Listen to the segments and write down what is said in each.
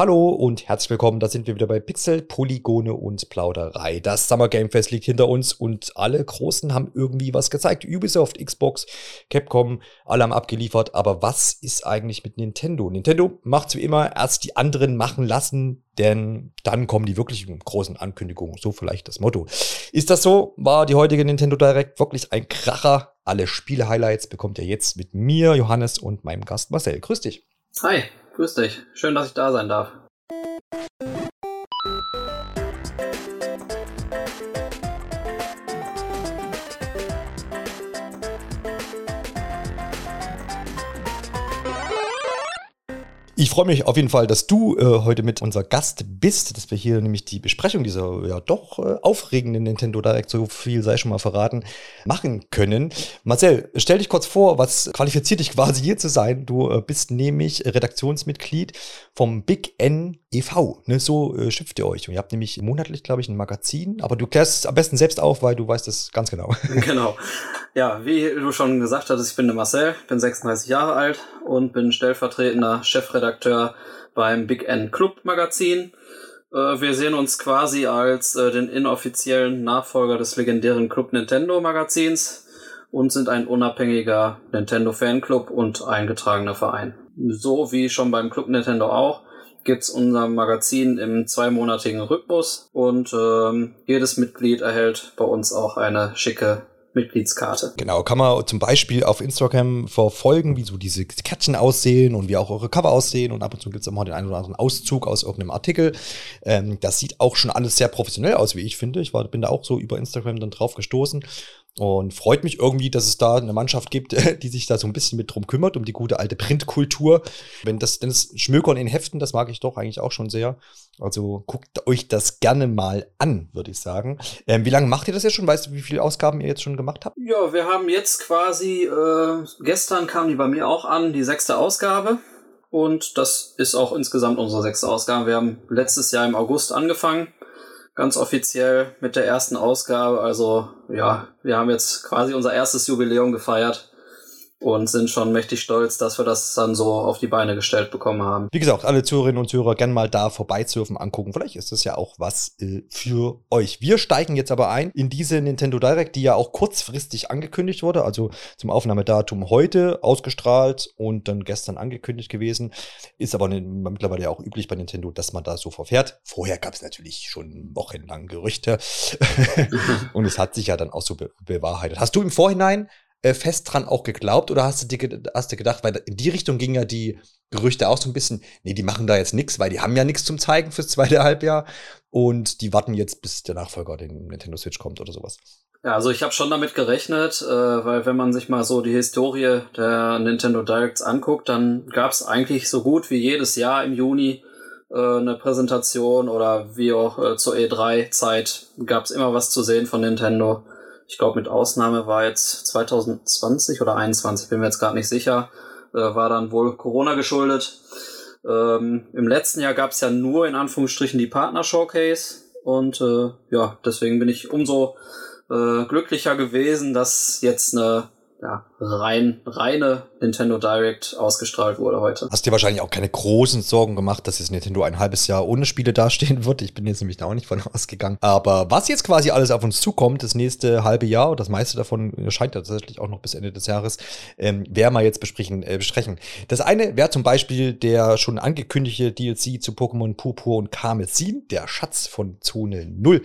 Hallo und herzlich willkommen, da sind wir wieder bei Pixel, Polygone und Plauderei. Das Summer Game Fest liegt hinter uns und alle Großen haben irgendwie was gezeigt. Ubisoft, Xbox, Capcom, alle haben abgeliefert. Aber was ist eigentlich mit Nintendo? Nintendo macht wie immer erst die anderen machen lassen, denn dann kommen die wirklichen großen Ankündigungen. So vielleicht das Motto. Ist das so? War die heutige Nintendo Direct wirklich ein Kracher? Alle Spiele-Highlights bekommt ihr jetzt mit mir, Johannes und meinem Gast Marcel. Grüß dich. Hi. Grüß dich. Schön, dass ich da sein darf. Ich freue mich auf jeden Fall, dass du äh, heute mit unser Gast bist, dass wir hier nämlich die Besprechung dieser ja doch äh, aufregenden Nintendo Direct, so viel sei schon mal verraten, machen können. Marcel, stell dich kurz vor, was qualifiziert dich quasi hier zu sein? Du äh, bist nämlich Redaktionsmitglied vom Big N e.V. Ne, so äh, schimpft ihr euch. Und ihr habt nämlich monatlich, glaube ich, ein Magazin, aber du klärst es am besten selbst auf, weil du weißt es ganz genau. Genau. Ja, wie du schon gesagt hast, ich bin der Marcel, bin 36 Jahre alt und bin stellvertretender Chefredakteur beim Big N Club Magazin. Äh, wir sehen uns quasi als äh, den inoffiziellen Nachfolger des legendären Club Nintendo Magazins und sind ein unabhängiger Nintendo Fanclub und eingetragener Verein. So wie schon beim Club Nintendo auch gibt's unser Magazin im zweimonatigen Rhythmus und ähm, jedes Mitglied erhält bei uns auch eine schicke Mitgliedskarte. Genau, kann man zum Beispiel auf Instagram verfolgen, wie so diese Kärtchen aussehen und wie auch eure Cover aussehen. Und ab und zu gibt es immer den einen oder anderen Auszug aus irgendeinem Artikel. Ähm, das sieht auch schon alles sehr professionell aus, wie ich finde. Ich war, bin da auch so über Instagram dann drauf gestoßen. Und freut mich irgendwie, dass es da eine Mannschaft gibt, die sich da so ein bisschen mit drum kümmert, um die gute alte Printkultur. Wenn das, denn das Schmökern in Heften, das mag ich doch eigentlich auch schon sehr. Also guckt euch das gerne mal an, würde ich sagen. Ähm, wie lange macht ihr das jetzt schon? Weißt du, wie viele Ausgaben ihr jetzt schon gemacht habt? Ja, wir haben jetzt quasi, äh, gestern kam die bei mir auch an, die sechste Ausgabe. Und das ist auch insgesamt unsere sechste Ausgabe. Wir haben letztes Jahr im August angefangen ganz offiziell mit der ersten Ausgabe. Also ja, wir haben jetzt quasi unser erstes Jubiläum gefeiert und sind schon mächtig stolz, dass wir das dann so auf die Beine gestellt bekommen haben. Wie gesagt, alle Zuhörerinnen und Zuhörer gerne mal da vorbeizurfen, angucken. Vielleicht ist das ja auch was äh, für euch. Wir steigen jetzt aber ein in diese Nintendo Direct, die ja auch kurzfristig angekündigt wurde, also zum Aufnahmedatum heute ausgestrahlt und dann gestern angekündigt gewesen. Ist aber mittlerweile ja auch üblich bei Nintendo, dass man da so verfährt. Vorher gab es natürlich schon wochenlang Gerüchte und es hat sich ja dann auch so be bewahrheitet. Hast du im Vorhinein äh, fest dran auch geglaubt oder hast du dir hast du gedacht, weil in die Richtung ging ja die Gerüchte auch so ein bisschen, nee, die machen da jetzt nichts, weil die haben ja nichts zum Zeigen fürs zweite Halbjahr und die warten jetzt, bis der Nachfolger den Nintendo Switch kommt oder sowas. Ja, also ich habe schon damit gerechnet, äh, weil wenn man sich mal so die Historie der Nintendo Directs anguckt, dann gab es eigentlich so gut wie jedes Jahr im Juni äh, eine Präsentation oder wie auch äh, zur E3-Zeit gab es immer was zu sehen von Nintendo. Ich glaube, mit Ausnahme war jetzt 2020 oder 21, bin mir jetzt gerade nicht sicher, äh, war dann wohl Corona geschuldet. Ähm, Im letzten Jahr gab es ja nur in Anführungsstrichen die Partner-Showcase und äh, ja, deswegen bin ich umso äh, glücklicher gewesen, dass jetzt eine ja, rein, reine Nintendo Direct ausgestrahlt wurde heute. Hast dir wahrscheinlich auch keine großen Sorgen gemacht, dass jetzt Nintendo ein halbes Jahr ohne Spiele dastehen wird. Ich bin jetzt nämlich da auch nicht von ausgegangen. Aber was jetzt quasi alles auf uns zukommt, das nächste halbe Jahr, das meiste davon scheint tatsächlich auch noch bis Ende des Jahres, ähm, werden wir jetzt besprechen, äh, besprechen. Das eine wäre zum Beispiel der schon angekündigte DLC zu Pokémon Purpur und Karmesin, der Schatz von Zone 0.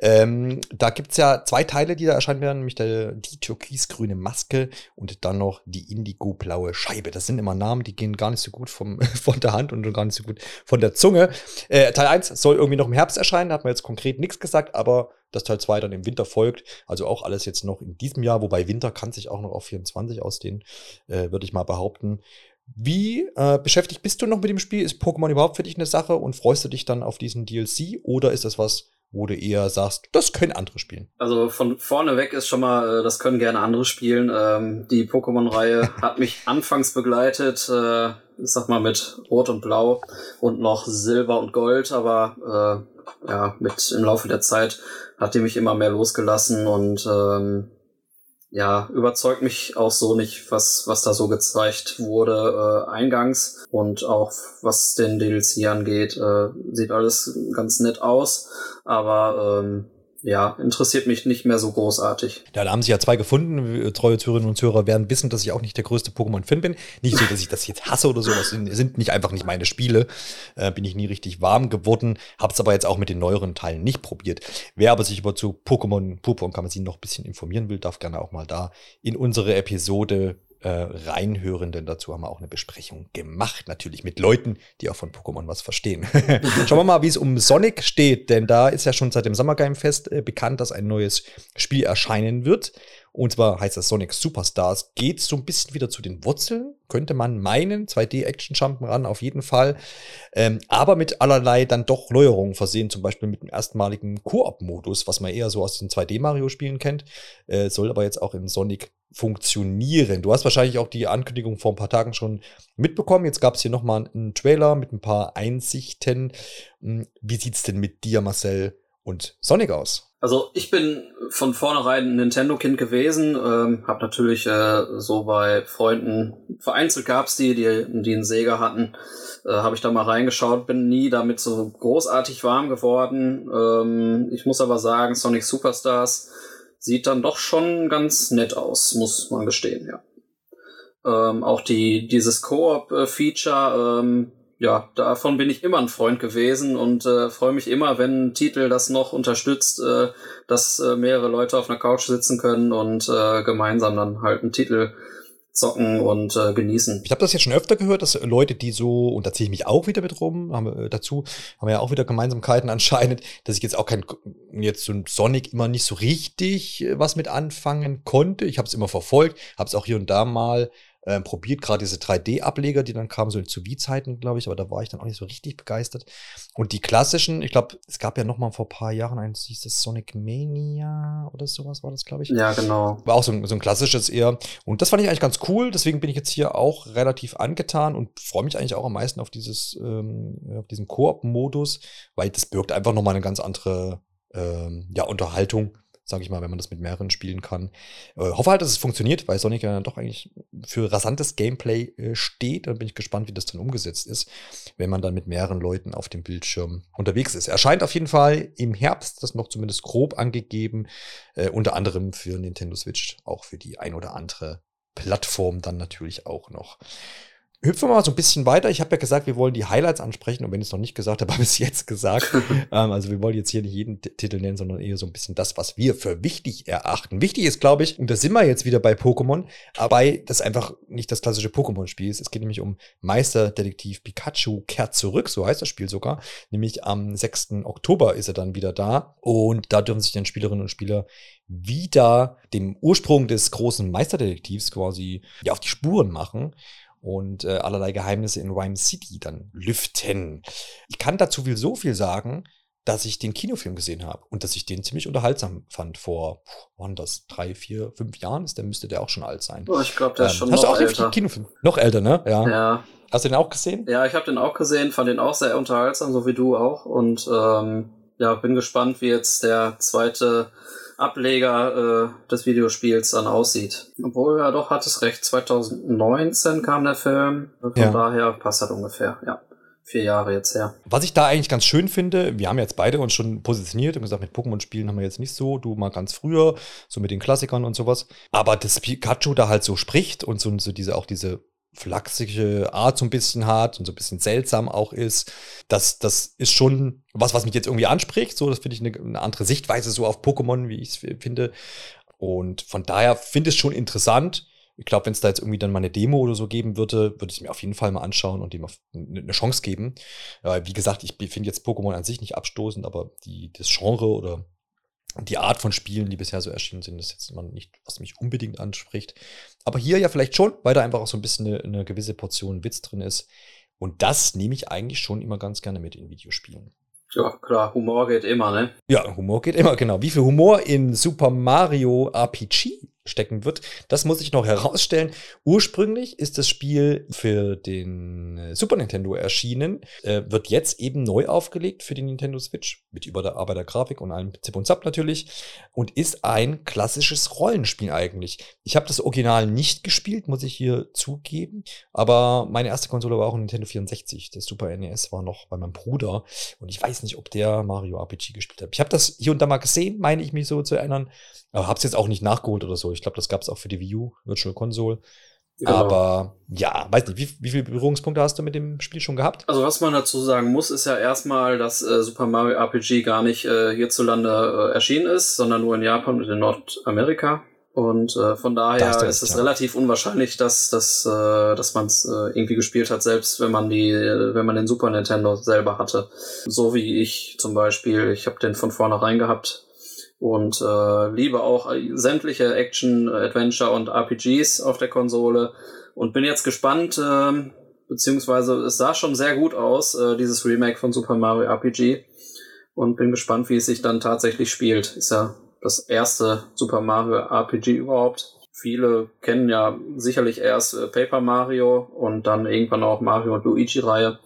Ähm, da gibt's ja zwei Teile, die da erscheinen werden, nämlich der, die türkisgrüne Maske Marke und dann noch die Indigo-blaue Scheibe. Das sind immer Namen, die gehen gar nicht so gut vom, von der Hand und gar nicht so gut von der Zunge. Äh, Teil 1 soll irgendwie noch im Herbst erscheinen, hat man jetzt konkret nichts gesagt, aber dass Teil 2 dann im Winter folgt. Also auch alles jetzt noch in diesem Jahr, wobei Winter kann sich auch noch auf 24 ausdehnen, äh, würde ich mal behaupten. Wie äh, beschäftigt bist du noch mit dem Spiel? Ist Pokémon überhaupt für dich eine Sache und freust du dich dann auf diesen DLC oder ist das was, wo du eher sagst, das können andere spielen? Also von vorne weg ist schon mal, äh, das können gerne andere spielen. Ähm, die Pokémon-Reihe hat mich anfangs begleitet, äh, ich sag mal mit Rot und Blau und noch Silber und Gold, aber äh, ja, mit im Laufe der Zeit hat die mich immer mehr losgelassen und ähm, ja, überzeugt mich auch so nicht, was, was da so gezeigt wurde äh, eingangs. Und auch was den DLC angeht, äh, sieht alles ganz nett aus, aber ähm, ja, interessiert mich nicht mehr so großartig. Ja, da haben sich ja zwei gefunden. Treue Zuhörerinnen und Zuhörer werden wissen, dass ich auch nicht der größte Pokémon-Fan bin. Nicht so, dass ich das jetzt hasse oder so. Das sind, nicht einfach nicht meine Spiele. Äh, bin ich nie richtig warm geworden. Hab's aber jetzt auch mit den neueren Teilen nicht probiert. Wer aber sich über zu Pokémon Purpur man sich noch ein bisschen informieren will, darf gerne auch mal da in unsere Episode äh, reinhören, denn dazu haben wir auch eine Besprechung gemacht, natürlich mit Leuten, die auch von Pokémon was verstehen. Schauen wir mal, wie es um Sonic steht, denn da ist ja schon seit dem Summer Game Fest äh, bekannt, dass ein neues Spiel erscheinen wird. Und zwar heißt das Sonic Superstars. Geht so ein bisschen wieder zu den Wurzeln, könnte man meinen. 2D-Action-Jumpen ran, auf jeden Fall. Ähm, aber mit allerlei dann doch Neuerungen versehen, zum Beispiel mit dem erstmaligen Koop-Modus, was man eher so aus den 2D-Mario-Spielen kennt. Äh, soll aber jetzt auch in Sonic funktionieren. Du hast wahrscheinlich auch die Ankündigung vor ein paar Tagen schon mitbekommen. Jetzt gab es hier nochmal einen Trailer mit ein paar Einsichten. Hm, wie sieht's denn mit dir, Marcel, und Sonic aus? Also ich bin von vornherein ein Nintendo-Kind gewesen, ähm, habe natürlich äh, so bei Freunden, vereinzelt gab's die, die, die einen Sega hatten, äh, habe ich da mal reingeschaut, bin nie damit so großartig warm geworden. Ähm, ich muss aber sagen, Sonic Superstars sieht dann doch schon ganz nett aus, muss man gestehen, ja. Ähm, auch die, dieses Koop-Feature, ähm, ja, davon bin ich immer ein Freund gewesen und äh, freue mich immer, wenn ein Titel das noch unterstützt, äh, dass äh, mehrere Leute auf einer Couch sitzen können und äh, gemeinsam dann halt einen Titel zocken und äh, genießen. Ich habe das jetzt schon öfter gehört, dass Leute, die so, und da ziehe ich mich auch wieder mit rum, haben, äh, dazu haben wir ja auch wieder Gemeinsamkeiten anscheinend, dass ich jetzt auch kein, jetzt so ein Sonic immer nicht so richtig äh, was mit anfangen konnte. Ich habe es immer verfolgt, habe es auch hier und da mal äh, probiert, gerade diese 3D-Ableger, die dann kamen, so zu Wii-Zeiten, glaube ich, aber da war ich dann auch nicht so richtig begeistert. Und die klassischen, ich glaube, es gab ja noch mal vor ein paar Jahren eins, hieß das Sonic Mania oder sowas war das, glaube ich. Ja, genau. War auch so ein, so ein klassisches eher. Und das fand ich eigentlich ganz cool, deswegen bin ich jetzt hier auch relativ angetan und freue mich eigentlich auch am meisten auf dieses, ähm, auf diesen Koop-Modus, weil das birgt einfach noch mal eine ganz andere ähm, ja, Unterhaltung sage ich mal, wenn man das mit mehreren spielen kann. Äh, hoffe halt, dass es funktioniert, weil Sonic ja doch eigentlich für rasantes Gameplay äh, steht. Dann bin ich gespannt, wie das dann umgesetzt ist, wenn man dann mit mehreren Leuten auf dem Bildschirm unterwegs ist. Erscheint auf jeden Fall im Herbst, das noch zumindest grob angegeben, äh, unter anderem für Nintendo Switch, auch für die ein oder andere Plattform dann natürlich auch noch. Hüpfen wir mal so ein bisschen weiter. Ich habe ja gesagt, wir wollen die Highlights ansprechen und wenn ich es noch nicht gesagt habe, habe ich es jetzt gesagt. ähm, also wir wollen jetzt hier nicht jeden T Titel nennen, sondern eher so ein bisschen das, was wir für wichtig erachten. Wichtig ist, glaube ich, und da sind wir jetzt wieder bei Pokémon, aber das einfach nicht das klassische Pokémon-Spiel ist. Es geht nämlich um Meisterdetektiv Pikachu kehrt zurück, so heißt das Spiel sogar. Nämlich am 6. Oktober ist er dann wieder da und da dürfen sich dann Spielerinnen und Spieler wieder dem Ursprung des großen Meisterdetektivs quasi ja, auf die Spuren machen und äh, allerlei Geheimnisse in Rhyme City dann lüften. Ich kann dazu viel so viel sagen, dass ich den Kinofilm gesehen habe und dass ich den ziemlich unterhaltsam fand vor, waren das drei, vier, fünf Jahren? Ist der müsste der auch schon alt sein. Oh, ich glaube, der ähm, ist schon hast noch du auch älter. Kinofilm? Noch älter, ne? Ja. ja. Hast du den auch gesehen? Ja, ich habe den auch gesehen, fand den auch sehr unterhaltsam, so wie du auch. Und ähm, ja, bin gespannt, wie jetzt der zweite Ableger äh, des Videospiels dann aussieht. Obwohl, ja doch, hat es recht. 2019 kam der Film. Von Ja. daher passt das ungefähr. Ja, vier Jahre jetzt her. Was ich da eigentlich ganz schön finde, wir haben jetzt beide uns schon positioniert und gesagt, mit Pokémon-Spielen haben wir jetzt nicht so, du mal ganz früher, so mit den Klassikern und sowas. Aber dass Pikachu da halt so spricht und so, so diese, auch diese flachsige Art so ein bisschen hat und so ein bisschen seltsam auch ist, das, das ist schon was, was mich jetzt irgendwie anspricht. So, das finde ich eine, eine andere Sichtweise so auf Pokémon, wie ich es finde. Und von daher finde ich es schon interessant. Ich glaube, wenn es da jetzt irgendwie dann mal eine Demo oder so geben würde, würde ich es mir auf jeden Fall mal anschauen und dem eine Chance geben. Äh, wie gesagt, ich finde jetzt Pokémon an sich nicht abstoßend, aber die, das Genre oder die Art von Spielen, die bisher so erschienen sind, ist jetzt immer nicht, was mich unbedingt anspricht. Aber hier ja vielleicht schon, weil da einfach auch so ein bisschen eine, eine gewisse Portion Witz drin ist. Und das nehme ich eigentlich schon immer ganz gerne mit in Videospielen. Ja, klar, Humor geht immer, ne? Ja, Humor geht immer, genau. Wie viel Humor in Super Mario RPG stecken wird. Das muss ich noch herausstellen. Ursprünglich ist das Spiel für den äh, Super Nintendo erschienen, äh, wird jetzt eben neu aufgelegt für die Nintendo Switch mit überarbeiteter Grafik und allem Zip und Zap natürlich und ist ein klassisches Rollenspiel eigentlich. Ich habe das Original nicht gespielt, muss ich hier zugeben, aber meine erste Konsole war auch ein Nintendo 64. Das Super NES war noch bei meinem Bruder und ich weiß nicht, ob der Mario RPG gespielt hat. Ich habe das hier und da mal gesehen, meine ich mich so zu erinnern, aber habe es jetzt auch nicht nachgeholt oder so. Ich glaube, das gab es auch für die Wii U, Virtual Console. Genau. Aber ja, weiß nicht, wie, wie viele Berührungspunkte hast du mit dem Spiel schon gehabt? Also was man dazu sagen muss, ist ja erstmal, dass äh, Super Mario RPG gar nicht äh, hierzulande äh, erschienen ist, sondern nur in Japan und in Nordamerika. Und äh, von daher ist, ist es ja. relativ unwahrscheinlich, dass, dass, äh, dass man es äh, irgendwie gespielt hat, selbst wenn man die, wenn man den Super Nintendo selber hatte. So wie ich zum Beispiel, ich habe den von vornherein gehabt und äh, liebe auch sämtliche Action, Adventure und RPGs auf der Konsole und bin jetzt gespannt, äh, beziehungsweise es sah schon sehr gut aus, äh, dieses Remake von Super Mario RPG und bin gespannt, wie es sich dann tatsächlich spielt. Ist ja das erste Super Mario RPG überhaupt. Viele kennen ja sicherlich erst äh, Paper Mario und dann irgendwann auch Mario und Luigi Reihe.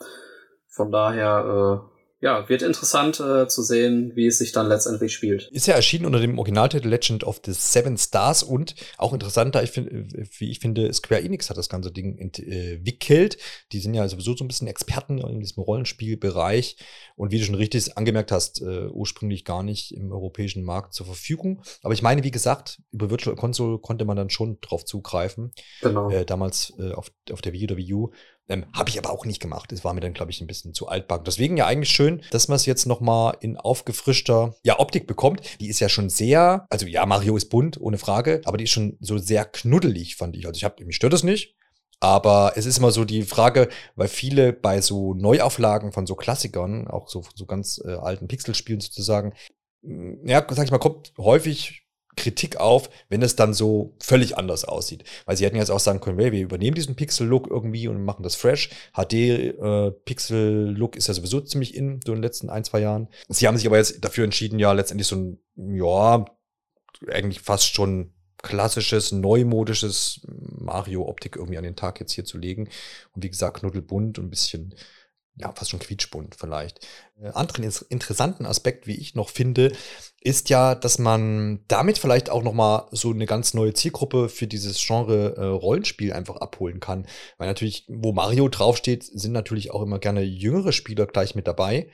Von daher äh, ja, wird interessant äh, zu sehen, wie es sich dann letztendlich spielt. Ist ja erschienen unter dem Originaltitel Legend of the Seven Stars und auch interessanter, ich find, wie ich finde, Square Enix hat das ganze Ding entwickelt. Die sind ja sowieso so ein bisschen Experten in diesem Rollenspielbereich und wie du schon richtig angemerkt hast, äh, ursprünglich gar nicht im europäischen Markt zur Verfügung. Aber ich meine, wie gesagt, über Virtual Console konnte man dann schon drauf zugreifen. Genau. Äh, damals äh, auf, auf der Wii oder Wii U. Ähm, Habe ich aber auch nicht gemacht. Es war mir dann, glaube ich, ein bisschen zu altbacken. Deswegen ja eigentlich schön, dass man es jetzt nochmal in aufgefrischter ja, Optik bekommt. Die ist ja schon sehr, also ja, Mario ist bunt, ohne Frage, aber die ist schon so sehr knuddelig, fand ich. Also ich habe, mich stört das nicht. Aber es ist immer so die Frage, weil viele bei so Neuauflagen von so Klassikern, auch so, so ganz äh, alten Pixelspielen sozusagen, ja, sag ich mal, kommt häufig Kritik auf, wenn es dann so völlig anders aussieht. Weil sie hätten jetzt auch sagen können, hey, wir übernehmen diesen Pixel-Look irgendwie und machen das fresh. HD-Pixel-Look äh, ist ja sowieso ziemlich in, so in den letzten ein, zwei Jahren. Sie haben sich aber jetzt dafür entschieden, ja, letztendlich so ein, ja, eigentlich fast schon klassisches, neumodisches Mario-Optik irgendwie an den Tag jetzt hier zu legen. Und wie gesagt, knuddelbunt und ein bisschen ja, fast schon quietschbunt vielleicht. Äh, anderen interessanten Aspekt, wie ich noch finde, ist ja, dass man damit vielleicht auch noch mal so eine ganz neue Zielgruppe für dieses Genre äh, Rollenspiel einfach abholen kann. Weil natürlich, wo Mario draufsteht, sind natürlich auch immer gerne jüngere Spieler gleich mit dabei.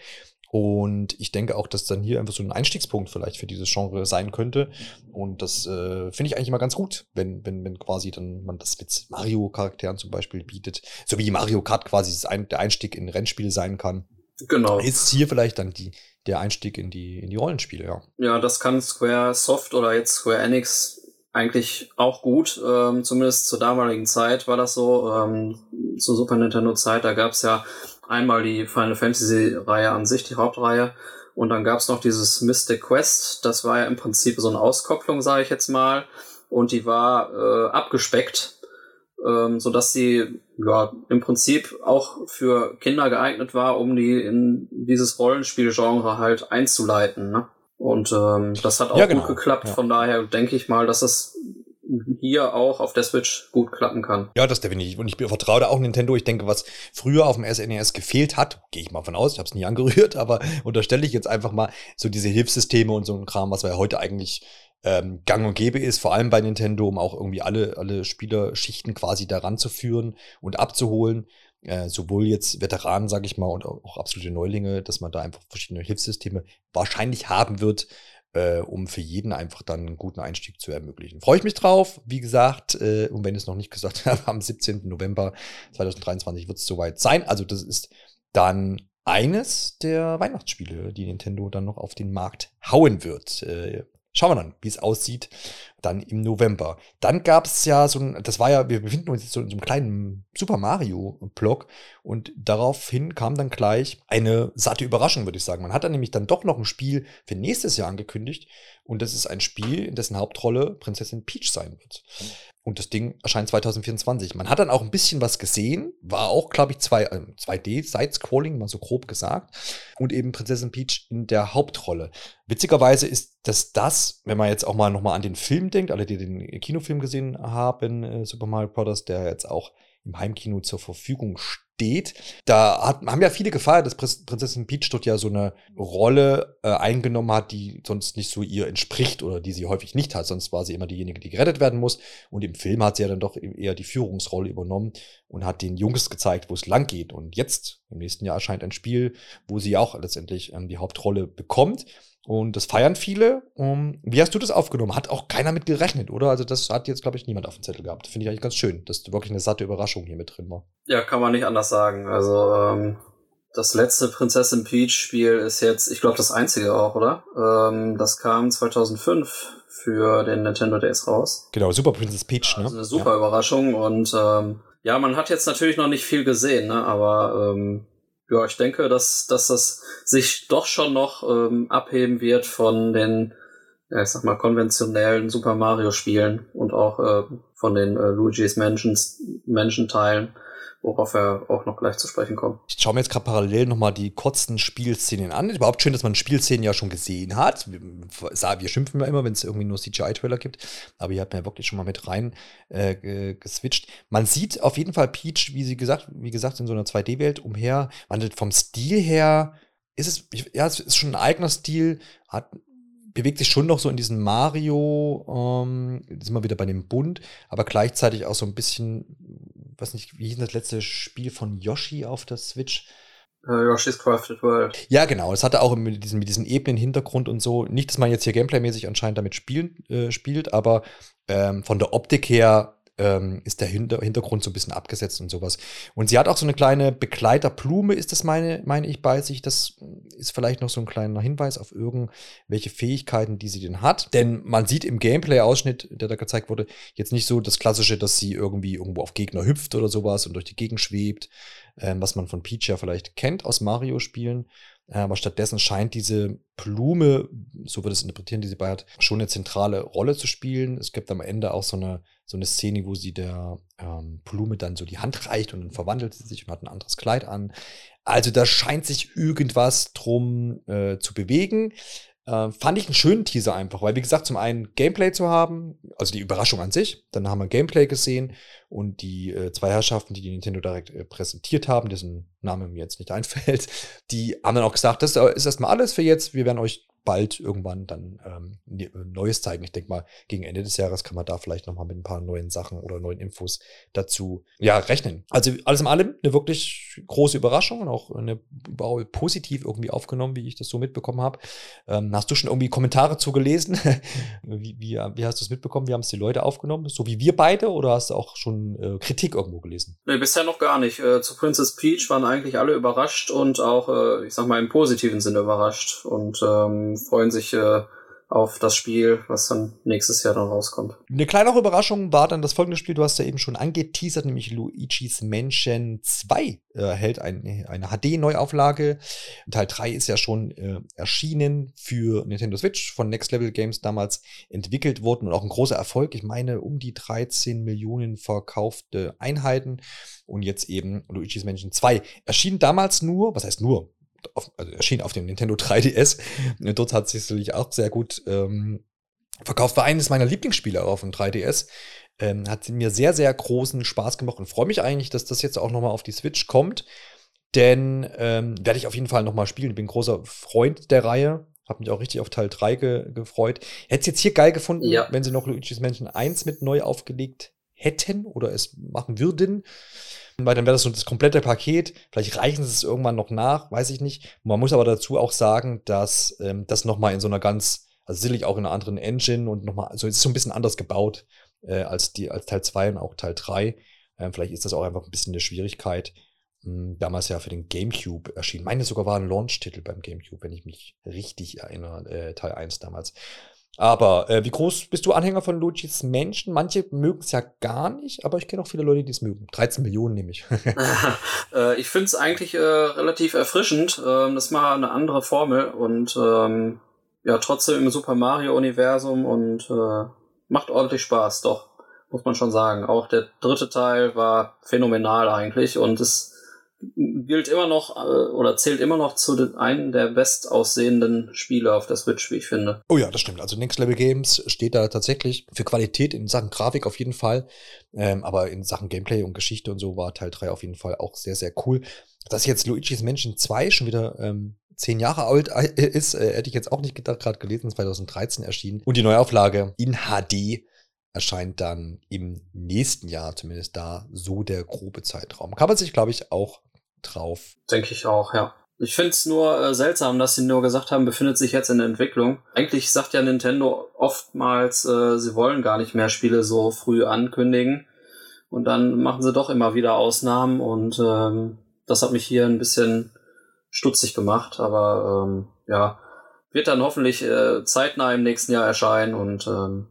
Und ich denke auch, dass dann hier einfach so ein Einstiegspunkt vielleicht für dieses Genre sein könnte. Und das äh, finde ich eigentlich immer ganz gut, wenn, wenn, wenn quasi dann man das mit Mario-Charakteren zum Beispiel bietet. So wie Mario Kart quasi ein, der Einstieg in Rennspiele sein kann. Genau. Ist hier vielleicht dann die, der Einstieg in die, in die Rollenspiele, ja. Ja, das kann Square Soft oder jetzt Square Enix eigentlich auch gut. Ähm, zumindest zur damaligen Zeit war das so. Ähm, zur Super Nintendo Zeit, da gab es ja einmal die Final Fantasy Reihe an sich, die Hauptreihe. Und dann gab es noch dieses Mystic Quest. Das war ja im Prinzip so eine Auskopplung, sage ich jetzt mal. Und die war äh, abgespeckt, ähm, so dass sie ja im Prinzip auch für Kinder geeignet war, um die in dieses Rollenspielgenre halt einzuleiten. Ne? Und ähm, das hat auch ja, genau. gut geklappt. Ja. Von daher denke ich mal, dass es hier auch auf der Switch gut klappen kann. Ja, das definitiv. Und ich vertraue da auch Nintendo. Ich denke, was früher auf dem SNES e gefehlt hat, gehe ich mal von aus, ich habe es nie angerührt, aber unterstelle ich jetzt einfach mal so diese Hilfssysteme und so ein Kram, was wir heute eigentlich ähm, gang und gäbe ist, vor allem bei Nintendo, um auch irgendwie alle, alle Spielerschichten quasi daran zu führen und abzuholen. Äh, sowohl jetzt Veteranen, sage ich mal, und auch absolute Neulinge, dass man da einfach verschiedene Hilfssysteme wahrscheinlich haben wird, äh, um für jeden einfach dann einen guten Einstieg zu ermöglichen. Freue ich mich drauf. Wie gesagt, äh, und wenn ich es noch nicht gesagt habe, am 17. November 2023 wird es soweit sein. Also das ist dann eines der Weihnachtsspiele, die Nintendo dann noch auf den Markt hauen wird. Äh, Schauen wir dann, wie es aussieht, dann im November. Dann gab es ja so ein, das war ja, wir befinden uns jetzt so in so einem kleinen Super Mario-Blog und daraufhin kam dann gleich eine satte Überraschung, würde ich sagen. Man hat dann nämlich dann doch noch ein Spiel für nächstes Jahr angekündigt und das ist ein Spiel, in dessen Hauptrolle Prinzessin Peach sein wird. Und das Ding erscheint 2024. Man hat dann auch ein bisschen was gesehen. War auch, glaube ich, zwei, äh, 2D-Side-Scrolling, mal so grob gesagt. Und eben Prinzessin Peach in der Hauptrolle. Witzigerweise ist dass das, wenn man jetzt auch mal nochmal an den Film denkt, alle, die den Kinofilm gesehen haben, äh, Super Mario Bros., der jetzt auch im Heimkino zur Verfügung steht, steht. Da hat, haben ja viele gefeiert, dass Prinzessin Peach dort ja so eine Rolle äh, eingenommen hat, die sonst nicht so ihr entspricht oder die sie häufig nicht hat. Sonst war sie immer diejenige, die gerettet werden muss. Und im Film hat sie ja dann doch eher die Führungsrolle übernommen und hat den Jungs gezeigt, wo es lang geht. Und jetzt, im nächsten Jahr, erscheint ein Spiel, wo sie auch letztendlich ähm, die Hauptrolle bekommt. Und das feiern viele. Um, wie hast du das aufgenommen? Hat auch keiner mit gerechnet, oder? Also das hat jetzt, glaube ich, niemand auf dem Zettel gehabt. Finde ich eigentlich ganz schön, dass wirklich eine satte Überraschung hier mit drin war. Ja, kann man nicht anders sagen. Also ähm, das letzte Prinzessin Peach Spiel ist jetzt, ich glaube, das einzige auch, oder? Ähm, das kam 2005 für den Nintendo DS raus. Genau, Super Princess Peach, ne? Also eine super ja. Überraschung und ähm, ja, man hat jetzt natürlich noch nicht viel gesehen, ne? Aber ähm, ja, ich denke, dass, dass das sich doch schon noch ähm, abheben wird von den, ja, ich sag mal, konventionellen Super Mario Spielen und auch äh, von den äh, Luigi's Mansions, Mansion Teilen worauf wir auch noch gleich zu sprechen kommen. Ich schaue mir jetzt gerade parallel nochmal die kurzen Spielszenen an. Überhaupt schön, dass man Spielszenen ja schon gesehen hat. Wir, schimpfen ja immer, wenn es irgendwie nur CGI-Trailer gibt, aber ihr habt mir wirklich schon mal mit rein äh, geswitcht. Man sieht auf jeden Fall Peach, wie sie gesagt, wie gesagt, in so einer 2D-Welt umher, wandelt vom Stil her ist es, ja, es ist schon ein eigener Stil, hat bewegt sich schon noch so in diesen Mario, ähm, sind wir wieder bei dem Bund, aber gleichzeitig auch so ein bisschen, was nicht, wie hieß das letzte Spiel von Yoshi auf der Switch? Uh, Yoshi's Crafted World. Ja, genau. Das hatte auch mit diesem, mit diesem ebenen Hintergrund und so. Nicht, dass man jetzt hier gameplaymäßig anscheinend damit spielen, äh, spielt, aber ähm, von der Optik her ähm, ist der Hinter Hintergrund so ein bisschen abgesetzt und sowas. Und sie hat auch so eine kleine Begleiterblume, ist das meine, meine ich bei sich. Das ist vielleicht noch so ein kleiner Hinweis auf irgendwelche Fähigkeiten, die sie denn hat. Denn man sieht im Gameplay-Ausschnitt, der da gezeigt wurde, jetzt nicht so das Klassische, dass sie irgendwie irgendwo auf Gegner hüpft oder sowas und durch die Gegend schwebt, ähm, was man von Peach ja vielleicht kennt aus Mario-Spielen. Äh, aber stattdessen scheint diese Blume, so wird es interpretieren, die sie bei hat, schon eine zentrale Rolle zu spielen. Es gibt am Ende auch so eine, so eine Szene, wo sie der ähm, Blume dann so die Hand reicht und dann verwandelt sie sich und hat ein anderes Kleid an. Also da scheint sich irgendwas drum äh, zu bewegen. Äh, fand ich einen schönen Teaser einfach, weil wie gesagt, zum einen Gameplay zu haben, also die Überraschung an sich, dann haben wir Gameplay gesehen und die äh, zwei Herrschaften, die die Nintendo direkt äh, präsentiert haben, dessen Name mir jetzt nicht einfällt, die haben dann auch gesagt, das ist erstmal alles für jetzt, wir werden euch bald irgendwann dann ähm, ne, Neues zeigen. Ich denke mal, gegen Ende des Jahres kann man da vielleicht nochmal mit ein paar neuen Sachen oder neuen Infos dazu ja, rechnen. Also alles in allem eine wirklich große Überraschung und auch eine überhaupt positiv irgendwie aufgenommen, wie ich das so mitbekommen habe. Ähm, hast du schon irgendwie Kommentare zugelesen? wie, wie, wie hast du es mitbekommen? Wie haben es die Leute aufgenommen? So wie wir beide oder hast du auch schon äh, Kritik irgendwo gelesen? Nee, bisher noch gar nicht. Äh, zu Princess Peach waren eigentlich alle überrascht und auch, äh, ich sag mal, im positiven Sinne überrascht. Und ähm, freuen sich äh, auf das Spiel, was dann nächstes Jahr dann rauskommt. Eine kleinere Überraschung war dann das folgende Spiel, du hast ja eben schon angeteasert, nämlich Luigi's Mansion 2 erhält ein, eine HD-Neuauflage. Teil 3 ist ja schon äh, erschienen für Nintendo Switch, von Next Level Games damals entwickelt worden und auch ein großer Erfolg. Ich meine, um die 13 Millionen verkaufte Einheiten und jetzt eben Luigi's Mansion 2. Erschien damals nur, was heißt nur, auf, also erschien auf dem Nintendo 3DS. Dort hat sich sicherlich auch sehr gut ähm, verkauft. War eines meiner Lieblingsspiele auf dem 3DS. Ähm, hat mir sehr, sehr großen Spaß gemacht und freue mich eigentlich, dass das jetzt auch nochmal auf die Switch kommt. Denn ähm, werde ich auf jeden Fall nochmal spielen. Ich bin großer Freund der Reihe. Hab mich auch richtig auf Teil 3 ge gefreut. Hätte es jetzt hier geil gefunden, ja. wenn sie noch Luigi's Mansion 1 mit neu aufgelegt hätten oder es machen würden weil dann wäre das so das komplette Paket. Vielleicht reichen sie es irgendwann noch nach, weiß ich nicht. Man muss aber dazu auch sagen, dass ähm, das nochmal in so einer ganz, also sicherlich auch in einer anderen Engine und nochmal, also es so ein bisschen anders gebaut äh, als, die, als Teil 2 und auch Teil 3. Ähm, vielleicht ist das auch einfach ein bisschen eine Schwierigkeit. Hm, damals ja für den GameCube erschienen. Meine sogar war ein Launch-Titel beim GameCube, wenn ich mich richtig erinnere, äh, Teil 1 damals. Aber äh, wie groß bist du Anhänger von Luigi's Menschen? Manche mögen es ja gar nicht, aber ich kenne auch viele Leute, die es mögen. 13 Millionen nehme ich. äh, ich finde es eigentlich äh, relativ erfrischend. Ähm, das ist mal eine andere Formel und ähm, ja, trotzdem im Super Mario-Universum und äh, macht ordentlich Spaß, doch. muss man schon sagen. Auch der dritte Teil war phänomenal eigentlich und es gilt immer noch äh, oder zählt immer noch zu den, einem der bestaussehenden Spiele auf der Switch, wie ich finde. Oh ja, das stimmt. Also Next Level Games steht da tatsächlich für Qualität in Sachen Grafik auf jeden Fall. Ähm, aber in Sachen Gameplay und Geschichte und so war Teil 3 auf jeden Fall auch sehr, sehr cool. Dass jetzt Luigi's Mansion 2 schon wieder ähm, zehn Jahre alt äh, ist, äh, hätte ich jetzt auch nicht gedacht, gerade gelesen, 2013 erschienen. Und die Neuauflage in HD erscheint dann im nächsten Jahr, zumindest da so der grobe Zeitraum. Kann man sich, glaube ich, auch drauf. Denke ich auch, ja. Ich finde es nur äh, seltsam, dass sie nur gesagt haben, befindet sich jetzt in der Entwicklung. Eigentlich sagt ja Nintendo oftmals, äh, sie wollen gar nicht mehr Spiele so früh ankündigen. Und dann machen sie doch immer wieder Ausnahmen und ähm, das hat mich hier ein bisschen stutzig gemacht, aber ähm, ja, wird dann hoffentlich äh, zeitnah im nächsten Jahr erscheinen und ähm,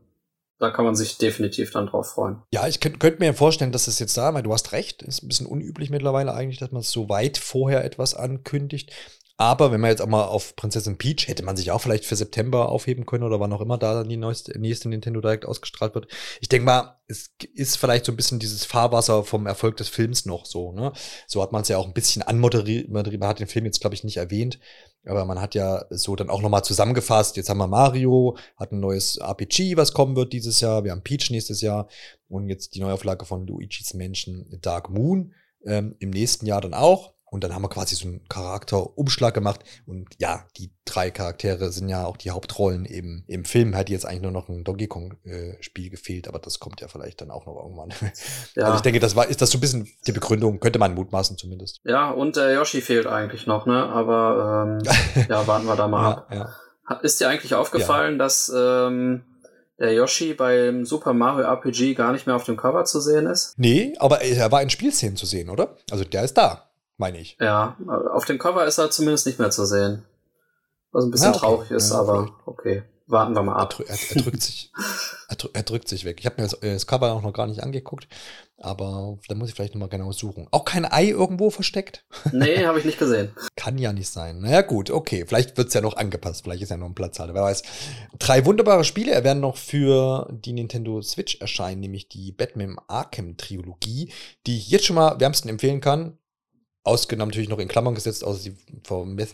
da kann man sich definitiv dann drauf freuen. Ja, ich könnte könnt mir vorstellen, dass es jetzt da, weil du hast recht, ist ein bisschen unüblich mittlerweile eigentlich, dass man so weit vorher etwas ankündigt. Aber wenn man jetzt auch mal auf Prinzessin Peach, hätte man sich auch vielleicht für September aufheben können oder wann auch immer da dann die neueste, nächste Nintendo Direct ausgestrahlt wird. Ich denke mal, es ist vielleicht so ein bisschen dieses Fahrwasser vom Erfolg des Films noch so. Ne? So hat man es ja auch ein bisschen anmoderiert. Man hat den Film jetzt, glaube ich, nicht erwähnt. Aber man hat ja so dann auch nochmal zusammengefasst. Jetzt haben wir Mario, hat ein neues RPG, was kommen wird dieses Jahr. Wir haben Peach nächstes Jahr und jetzt die Neuauflage von Luigi's Mansion Dark Moon ähm, im nächsten Jahr dann auch. Und dann haben wir quasi so einen Charakterumschlag gemacht. Und ja, die drei Charaktere sind ja auch die Hauptrollen eben im Film. Hat jetzt eigentlich nur noch ein Donkey Kong-Spiel äh, gefehlt, aber das kommt ja vielleicht dann auch noch irgendwann. Ja. Also ich denke, das war, ist das so ein bisschen die Begründung, könnte man mutmaßen zumindest. Ja, und der Yoshi fehlt eigentlich noch, ne? Aber ähm, ja, warten wir da mal ab. Ja. Ist dir eigentlich aufgefallen, dass ähm, der Yoshi beim Super Mario RPG gar nicht mehr auf dem Cover zu sehen ist? Nee, aber er war in Spielszenen zu sehen, oder? Also der ist da meine ich. Ja, auf dem Cover ist er zumindest nicht mehr zu sehen. Was ein bisschen ja, okay. traurig ist, ja, aber vielleicht. okay. Warten wir mal ab. Er, er, er drückt sich, er, er, drückt sich weg. Ich habe mir das, das, Cover auch noch gar nicht angeguckt, aber da muss ich vielleicht nochmal genau suchen. Auch kein Ei irgendwo versteckt? Nee, habe ich nicht gesehen. Kann ja nicht sein. Naja, gut, okay. Vielleicht wird es ja noch angepasst. Vielleicht ist ja noch ein Platzhalter. Wer weiß. Drei wunderbare Spiele werden noch für die Nintendo Switch erscheinen, nämlich die Batman Arkham Trilogie, die ich jetzt schon mal wärmsten empfehlen kann ausgenommen natürlich noch in Klammern gesetzt, außer sie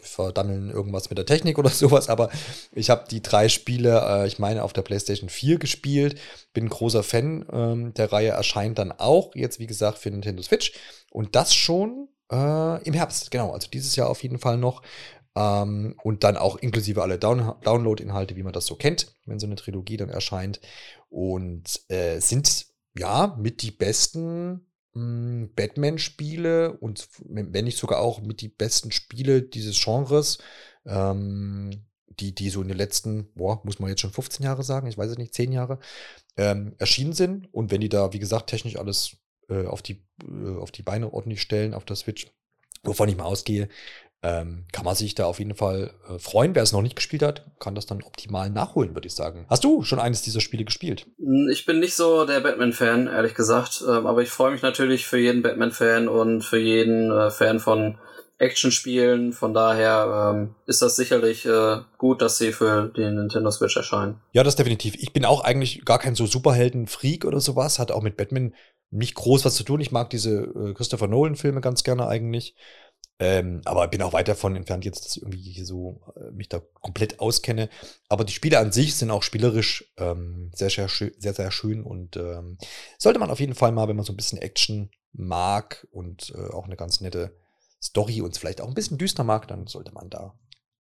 verdammeln irgendwas mit der Technik oder sowas, aber ich habe die drei Spiele, äh, ich meine, auf der PlayStation 4 gespielt, bin großer Fan ähm, der Reihe, erscheint dann auch jetzt, wie gesagt, für Nintendo Switch und das schon äh, im Herbst, genau, also dieses Jahr auf jeden Fall noch ähm, und dann auch inklusive alle Down Download-Inhalte, wie man das so kennt, wenn so eine Trilogie dann erscheint und äh, sind ja mit die besten Batman-Spiele und wenn nicht sogar auch mit die besten Spiele dieses Genres, ähm, die, die so in den letzten, boah, muss man jetzt schon 15 Jahre sagen, ich weiß es nicht, 10 Jahre, ähm, erschienen sind. Und wenn die da, wie gesagt, technisch alles äh, auf, die, äh, auf die Beine ordentlich stellen auf der Switch, wovon ich mal ausgehe, ähm, kann man sich da auf jeden Fall äh, freuen. Wer es noch nicht gespielt hat, kann das dann optimal nachholen, würde ich sagen. Hast du schon eines dieser Spiele gespielt? Hm, ich bin nicht so der Batman-Fan, ehrlich gesagt. Ähm, aber ich freue mich natürlich für jeden Batman-Fan und für jeden äh, Fan von Actionspielen. Von daher ähm, ist das sicherlich äh, gut, dass sie für den Nintendo Switch erscheinen. Ja, das definitiv. Ich bin auch eigentlich gar kein so Superhelden-Freak oder sowas. Hat auch mit Batman nicht groß was zu tun. Ich mag diese äh, Christopher Nolan-Filme ganz gerne eigentlich. Ähm, aber bin auch weit davon entfernt, jetzt, dass ich irgendwie so äh, mich da komplett auskenne. Aber die Spiele an sich sind auch spielerisch ähm, sehr, sehr, sehr, sehr schön und ähm, sollte man auf jeden Fall mal, wenn man so ein bisschen Action mag und äh, auch eine ganz nette Story und vielleicht auch ein bisschen düster mag, dann sollte man da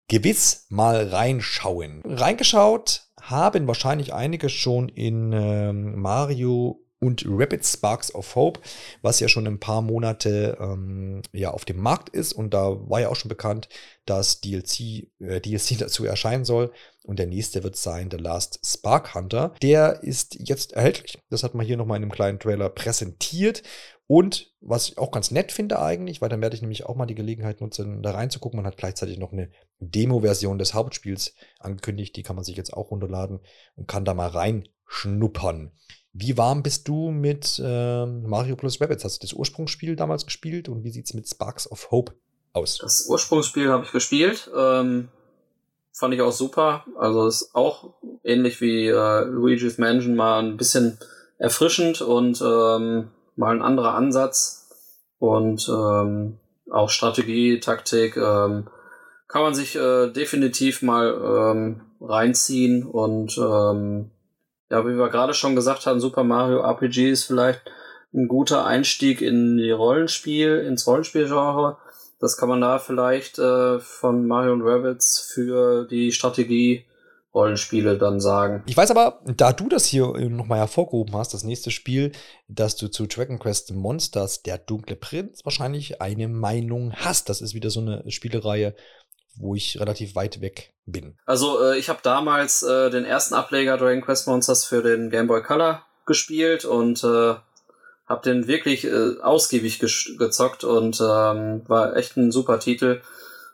gewiss mal reinschauen. Reingeschaut haben wahrscheinlich einige schon in ähm, Mario und Rapid Sparks of Hope, was ja schon ein paar Monate ähm, ja, auf dem Markt ist. Und da war ja auch schon bekannt, dass DLC, äh, DLC dazu erscheinen soll. Und der nächste wird sein The Last Spark Hunter. Der ist jetzt erhältlich. Das hat man hier nochmal in einem kleinen Trailer präsentiert. Und was ich auch ganz nett finde eigentlich, weil dann werde ich nämlich auch mal die Gelegenheit nutzen, da reinzugucken. Man hat gleichzeitig noch eine Demo-Version des Hauptspiels angekündigt. Die kann man sich jetzt auch runterladen und kann da mal reinschnuppern. Wie warm bist du mit äh, Mario plus Rabbits? Hast du das Ursprungsspiel damals gespielt und wie sieht es mit Sparks of Hope aus? Das Ursprungsspiel habe ich gespielt. Ähm, fand ich auch super. Also ist auch ähnlich wie äh, Luigi's Mansion mal ein bisschen erfrischend und ähm, mal ein anderer Ansatz und ähm, auch Strategie, Taktik ähm, kann man sich äh, definitiv mal ähm, reinziehen und ähm, ja, wie wir gerade schon gesagt haben, Super Mario RPG ist vielleicht ein guter Einstieg in die Rollenspiel, ins Rollenspielgenre. Das kann man da vielleicht äh, von Mario und Rabbits für die Strategie Rollenspiele dann sagen. Ich weiß aber, da du das hier nochmal hervorgehoben hast, das nächste Spiel, dass du zu Dragon Quest Monsters, der dunkle Prinz, wahrscheinlich eine Meinung hast. Das ist wieder so eine Spielereihe, wo ich relativ weit weg bin. Also äh, ich habe damals äh, den ersten Ableger Dragon Quest Monsters für den Game Boy Color gespielt und äh, habe den wirklich äh, ausgiebig ge gezockt und ähm, war echt ein super Titel.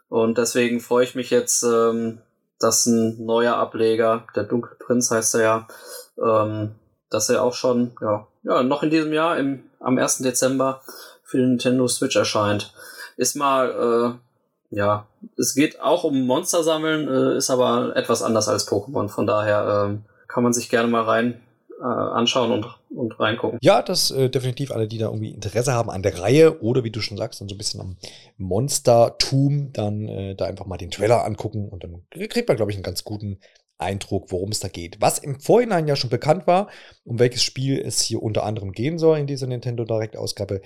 Und deswegen freue ich mich jetzt ähm, dass ein neuer Ableger, der Dunkle Prinz heißt er ja, ähm, dass er auch schon, ja, ja, noch in diesem Jahr im, am 1. Dezember für den Nintendo Switch erscheint. Ist mal, äh, ja, es geht auch um Monster sammeln, äh, ist aber etwas anders als Pokémon. Von daher äh, kann man sich gerne mal rein äh, anschauen und, und reingucken. Ja, das äh, definitiv alle, die da irgendwie Interesse haben an der Reihe oder wie du schon sagst, dann so ein bisschen am Monstertum, dann äh, da einfach mal den Trailer angucken und dann kriegt man, glaube ich, einen ganz guten Eindruck, worum es da geht. Was im Vorhinein ja schon bekannt war, um welches Spiel es hier unter anderem gehen soll in dieser Nintendo Direct Ausgabe,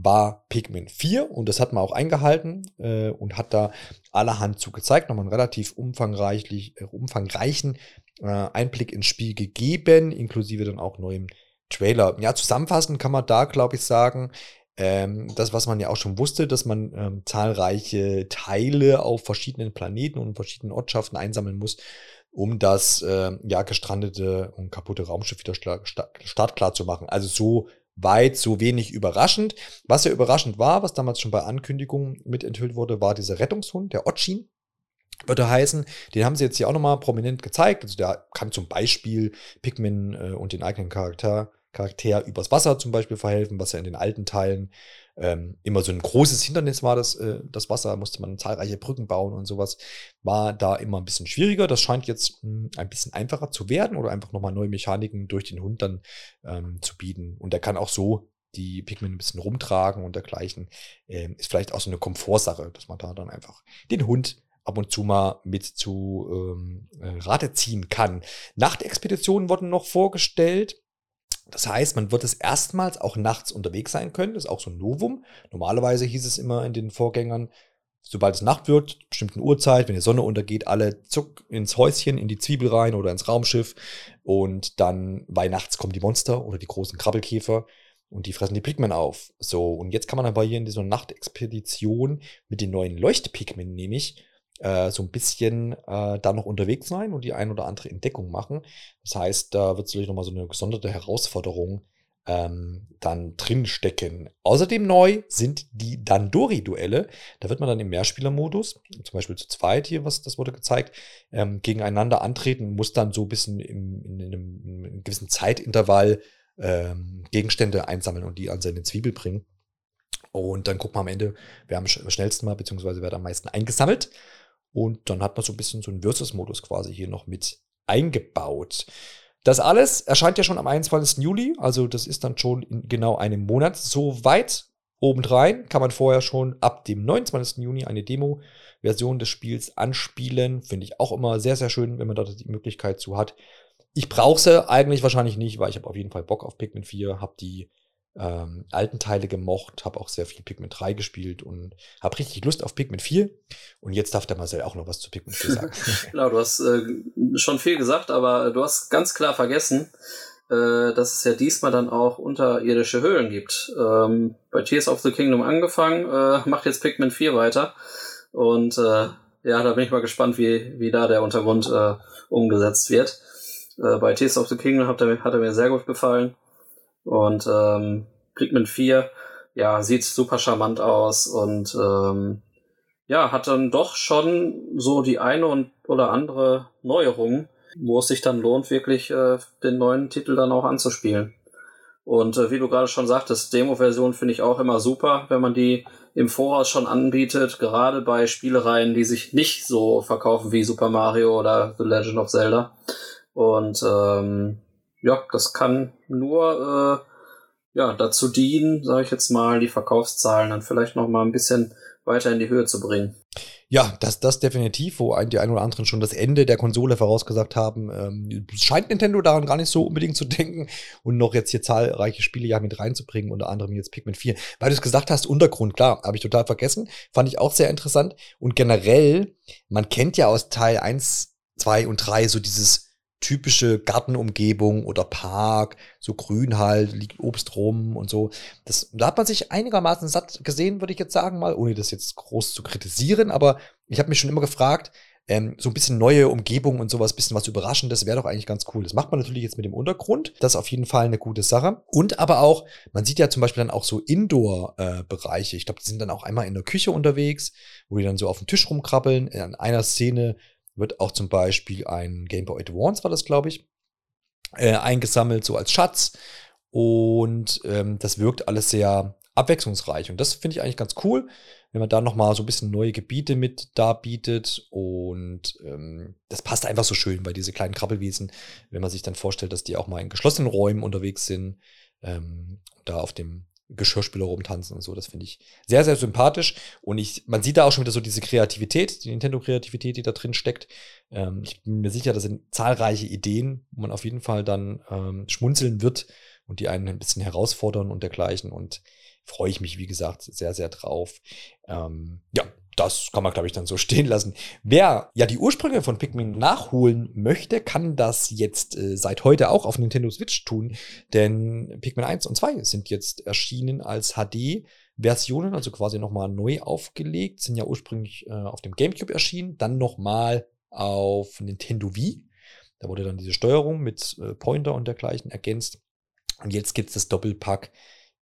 war Pikmin 4 und das hat man auch eingehalten äh, und hat da allerhand zu gezeigt, nochmal einen relativ umfangreich, äh, umfangreichen äh, Einblick ins Spiel gegeben, inklusive dann auch neuem Trailer. Ja, zusammenfassend kann man da, glaube ich, sagen, ähm, das, was man ja auch schon wusste, dass man ähm, zahlreiche Teile auf verschiedenen Planeten und verschiedenen Ortschaften einsammeln muss, um das äh, ja gestrandete und kaputte Raumschiff wieder startklar zu machen. Also so weit, so wenig überraschend. Was ja überraschend war, was damals schon bei Ankündigungen mit enthüllt wurde, war dieser Rettungshund, der Otchin würde heißen, den haben sie jetzt hier auch nochmal prominent gezeigt. Also der kann zum Beispiel Pikmin äh, und den eigenen Charakter, Charakter übers Wasser zum Beispiel verhelfen, was ja in den alten Teilen ähm, immer so ein großes Hindernis war, das, äh, das Wasser, musste man zahlreiche Brücken bauen und sowas, war da immer ein bisschen schwieriger. Das scheint jetzt mh, hm, ein bisschen einfacher zu werden oder einfach nochmal neue Mechaniken durch den Hund dann ähm, zu bieten. Und der kann auch so die Pikmin ein bisschen rumtragen und dergleichen. Ähm, ist vielleicht auch so eine Komfortsache, dass man da dann einfach den Hund ab und zu mal mit zu ähm, äh, Rate ziehen kann. Nachtexpeditionen wurden noch vorgestellt. Das heißt, man wird es erstmals auch nachts unterwegs sein können. Das ist auch so ein Novum. Normalerweise hieß es immer in den Vorgängern, sobald es Nacht wird, bestimmten Uhrzeit, wenn die Sonne untergeht, alle zuck ins Häuschen, in die Zwiebel rein oder ins Raumschiff. Und dann, weil nachts kommen die Monster oder die großen Krabbelkäfer und die fressen die Pikmin auf. So, und jetzt kann man aber hier in dieser Nachtexpedition mit den neuen Leuchtpigmen nämlich äh, so ein bisschen äh, da noch unterwegs sein und die ein oder andere Entdeckung machen. Das heißt, da wird sicherlich nochmal so eine gesonderte Herausforderung ähm, dann drinstecken. Außerdem neu sind die Dandori-Duelle. Da wird man dann im Mehrspielermodus, zum Beispiel zu zweit hier, was das wurde gezeigt, ähm, gegeneinander antreten, muss dann so ein bisschen im, in, in, einem, in einem gewissen Zeitintervall ähm, Gegenstände einsammeln und die an seine Zwiebel bringen. Und dann guckt man am Ende, wer am schnellsten mal, beziehungsweise wer am meisten eingesammelt. Und dann hat man so ein bisschen so einen Versus-Modus quasi hier noch mit eingebaut. Das alles erscheint ja schon am 21. Juli, also das ist dann schon in genau einem Monat so weit. Obendrein kann man vorher schon ab dem 29. Juni eine Demo-Version des Spiels anspielen. Finde ich auch immer sehr, sehr schön, wenn man da die Möglichkeit zu hat. Ich brauche sie eigentlich wahrscheinlich nicht, weil ich habe auf jeden Fall Bock auf Pikmin 4, habe die ähm, alten Teile gemocht, habe auch sehr viel Pikmin 3 gespielt und habe richtig Lust auf Pikmin 4. Und jetzt darf der Marcel auch noch was zu Pikmin 4 sagen. genau, du hast äh, schon viel gesagt, aber du hast ganz klar vergessen, äh, dass es ja diesmal dann auch unterirdische Höhlen gibt. Ähm, bei Tears of the Kingdom angefangen, äh, macht jetzt Pikmin 4 weiter. Und äh, ja, da bin ich mal gespannt, wie, wie da der Untergrund äh, umgesetzt wird. Äh, bei Tears of the Kingdom hat er, hat er mir sehr gut gefallen. Und ähm, Pikmin 4, ja, sieht super charmant aus und ähm, ja, hat dann doch schon so die eine und oder andere Neuerung, wo es sich dann lohnt, wirklich äh, den neuen Titel dann auch anzuspielen. Und äh, wie du gerade schon sagtest, Demo-Version finde ich auch immer super, wenn man die im Voraus schon anbietet, gerade bei Spielereien, die sich nicht so verkaufen wie Super Mario oder The Legend of Zelda. Und ähm, ja, das kann nur äh, ja, dazu dienen, sage ich jetzt mal, die Verkaufszahlen dann vielleicht noch mal ein bisschen weiter in die Höhe zu bringen. Ja, das, das definitiv, wo ein, die ein oder anderen schon das Ende der Konsole vorausgesagt haben. Ähm, scheint Nintendo daran gar nicht so unbedingt zu denken und noch jetzt hier zahlreiche Spiele ja mit reinzubringen, unter anderem jetzt Pikmin 4. Weil du es gesagt hast, Untergrund, klar, habe ich total vergessen. Fand ich auch sehr interessant. Und generell, man kennt ja aus Teil 1, 2 und 3 so dieses typische Gartenumgebung oder Park, so grün halt, liegt Obst rum und so. Das, da hat man sich einigermaßen satt gesehen, würde ich jetzt sagen mal, ohne das jetzt groß zu kritisieren, aber ich habe mich schon immer gefragt, ähm, so ein bisschen neue Umgebung und sowas, bisschen was Überraschendes wäre doch eigentlich ganz cool. Das macht man natürlich jetzt mit dem Untergrund. Das ist auf jeden Fall eine gute Sache. Und aber auch, man sieht ja zum Beispiel dann auch so Indoor-Bereiche. Ich glaube, die sind dann auch einmal in der Küche unterwegs, wo die dann so auf dem Tisch rumkrabbeln. In einer Szene wird auch zum Beispiel ein Game Boy Advance, war das, glaube ich, äh, eingesammelt, so als Schatz. Und ähm, das wirkt alles sehr abwechslungsreich. Und das finde ich eigentlich ganz cool, wenn man da nochmal so ein bisschen neue Gebiete mit darbietet. Und ähm, das passt einfach so schön bei diese kleinen Krabbelwiesen, wenn man sich dann vorstellt, dass die auch mal in geschlossenen Räumen unterwegs sind. Ähm, da auf dem Geschirrspüler rumtanzen und so. Das finde ich sehr, sehr sympathisch. Und ich, man sieht da auch schon wieder so diese Kreativität, die Nintendo-Kreativität, die da drin steckt. Ähm, ich bin mir sicher, das sind zahlreiche Ideen, wo man auf jeden Fall dann ähm, schmunzeln wird und die einen ein bisschen herausfordern und dergleichen. Und freue ich mich, wie gesagt, sehr, sehr drauf. Ähm, ja, das kann man, glaube ich, dann so stehen lassen. Wer ja die Ursprünge von Pikmin nachholen möchte, kann das jetzt äh, seit heute auch auf Nintendo Switch tun. Denn Pikmin 1 und 2 sind jetzt erschienen als HD-Versionen, also quasi nochmal neu aufgelegt. Sind ja ursprünglich äh, auf dem GameCube erschienen, dann nochmal auf Nintendo Wii. Da wurde dann diese Steuerung mit äh, Pointer und dergleichen ergänzt. Und jetzt gibt es das Doppelpack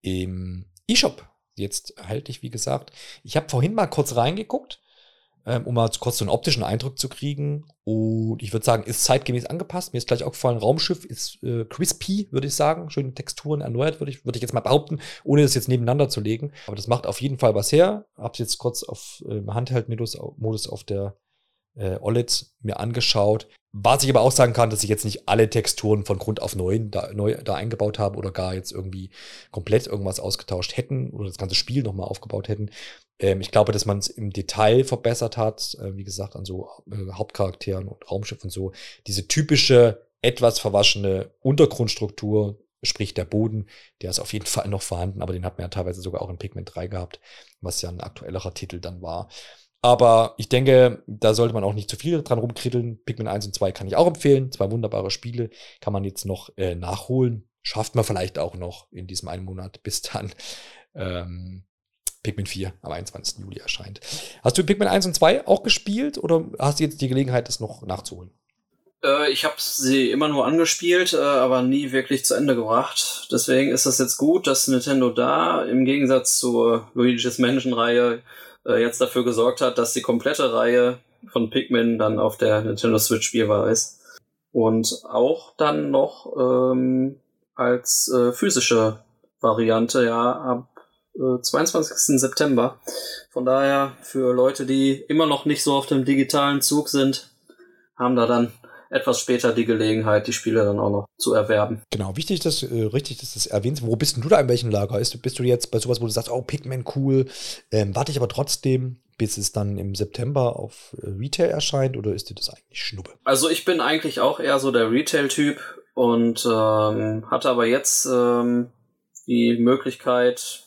im eShop jetzt erhältlich, wie gesagt. Ich habe vorhin mal kurz reingeguckt, ähm, um mal kurz so einen optischen Eindruck zu kriegen. Und ich würde sagen, ist zeitgemäß angepasst. Mir ist gleich auch gefallen, Raumschiff ist äh, crispy, würde ich sagen. Schöne Texturen erneuert, würde ich, würd ich jetzt mal behaupten, ohne das jetzt nebeneinander zu legen. Aber das macht auf jeden Fall was her. Hab's jetzt kurz auf äh, Handheld-Modus auf der äh, OLED mir angeschaut. Was ich aber auch sagen kann, dass ich jetzt nicht alle Texturen von Grund auf neu da, neu da eingebaut habe oder gar jetzt irgendwie komplett irgendwas ausgetauscht hätten oder das ganze Spiel nochmal aufgebaut hätten. Ähm, ich glaube, dass man es im Detail verbessert hat, äh, wie gesagt, an so äh, Hauptcharakteren und Raumschiff und so. Diese typische, etwas verwaschene Untergrundstruktur, sprich der Boden, der ist auf jeden Fall noch vorhanden, aber den hat man ja teilweise sogar auch in Pigment 3 gehabt, was ja ein aktuellerer Titel dann war. Aber ich denke, da sollte man auch nicht zu viel dran rumkritteln. Pikmin 1 und 2 kann ich auch empfehlen. Zwei wunderbare Spiele. Kann man jetzt noch äh, nachholen. Schafft man vielleicht auch noch in diesem einen Monat, bis dann ähm, Pikmin 4 am 21. Juli erscheint. Hast du Pikmin 1 und 2 auch gespielt oder hast du jetzt die Gelegenheit, das noch nachzuholen? Äh, ich habe sie immer nur angespielt, äh, aber nie wirklich zu Ende gebracht. Deswegen ist es jetzt gut, dass Nintendo da im Gegensatz zur Luigi's Mansion-Reihe äh, jetzt dafür gesorgt hat, dass die komplette Reihe von Pikmin dann auf der Nintendo Switch spielbar ist. Und auch dann noch ähm, als äh, physische Variante ja ab äh, 22. September. Von daher für Leute, die immer noch nicht so auf dem digitalen Zug sind, haben da dann etwas später die Gelegenheit, die Spiele dann auch noch zu erwerben. Genau, wichtig, dass äh, richtig, dass du das erwähnst. Wo bist denn du da in welchem Lager? Ist, bist du jetzt bei sowas, wo du sagst, oh, Pikmin cool, ähm, warte ich aber trotzdem, bis es dann im September auf äh, Retail erscheint oder ist dir das eigentlich Schnuppe? Also ich bin eigentlich auch eher so der Retail-Typ und ähm, hatte aber jetzt ähm, die Möglichkeit,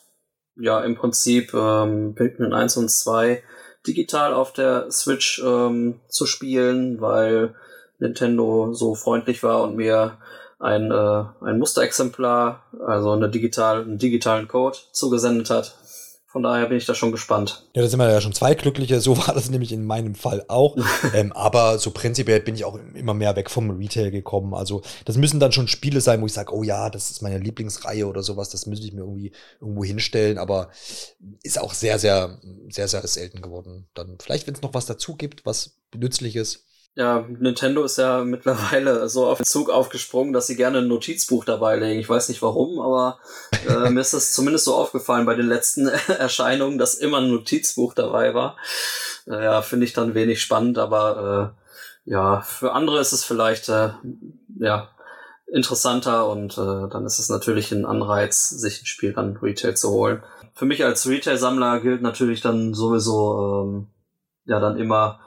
ja, im Prinzip ähm, Pikmin 1 und 2 digital auf der Switch ähm, zu spielen, weil Nintendo so freundlich war und mir ein, äh, ein Musterexemplar, also eine digital, einen digitalen Code zugesendet hat. Von daher bin ich da schon gespannt. Ja, da sind wir ja schon zwei Glückliche. So war das nämlich in meinem Fall auch. ähm, aber so prinzipiell bin ich auch immer mehr weg vom Retail gekommen. Also das müssen dann schon Spiele sein, wo ich sage, oh ja, das ist meine Lieblingsreihe oder sowas. Das müsste ich mir irgendwie irgendwo hinstellen. Aber ist auch sehr, sehr, sehr, sehr selten geworden. Dann vielleicht, wenn es noch was dazu gibt, was nützliches, ja, Nintendo ist ja mittlerweile so auf den Zug aufgesprungen, dass sie gerne ein Notizbuch dabei legen. Ich weiß nicht warum, aber äh, mir ist das zumindest so aufgefallen bei den letzten Erscheinungen, dass immer ein Notizbuch dabei war. Äh, ja, finde ich dann wenig spannend, aber äh, ja, für andere ist es vielleicht äh, ja interessanter und äh, dann ist es natürlich ein Anreiz, sich ein Spiel an Retail zu holen. Für mich als Retail-Sammler gilt natürlich dann sowieso ähm, ja dann immer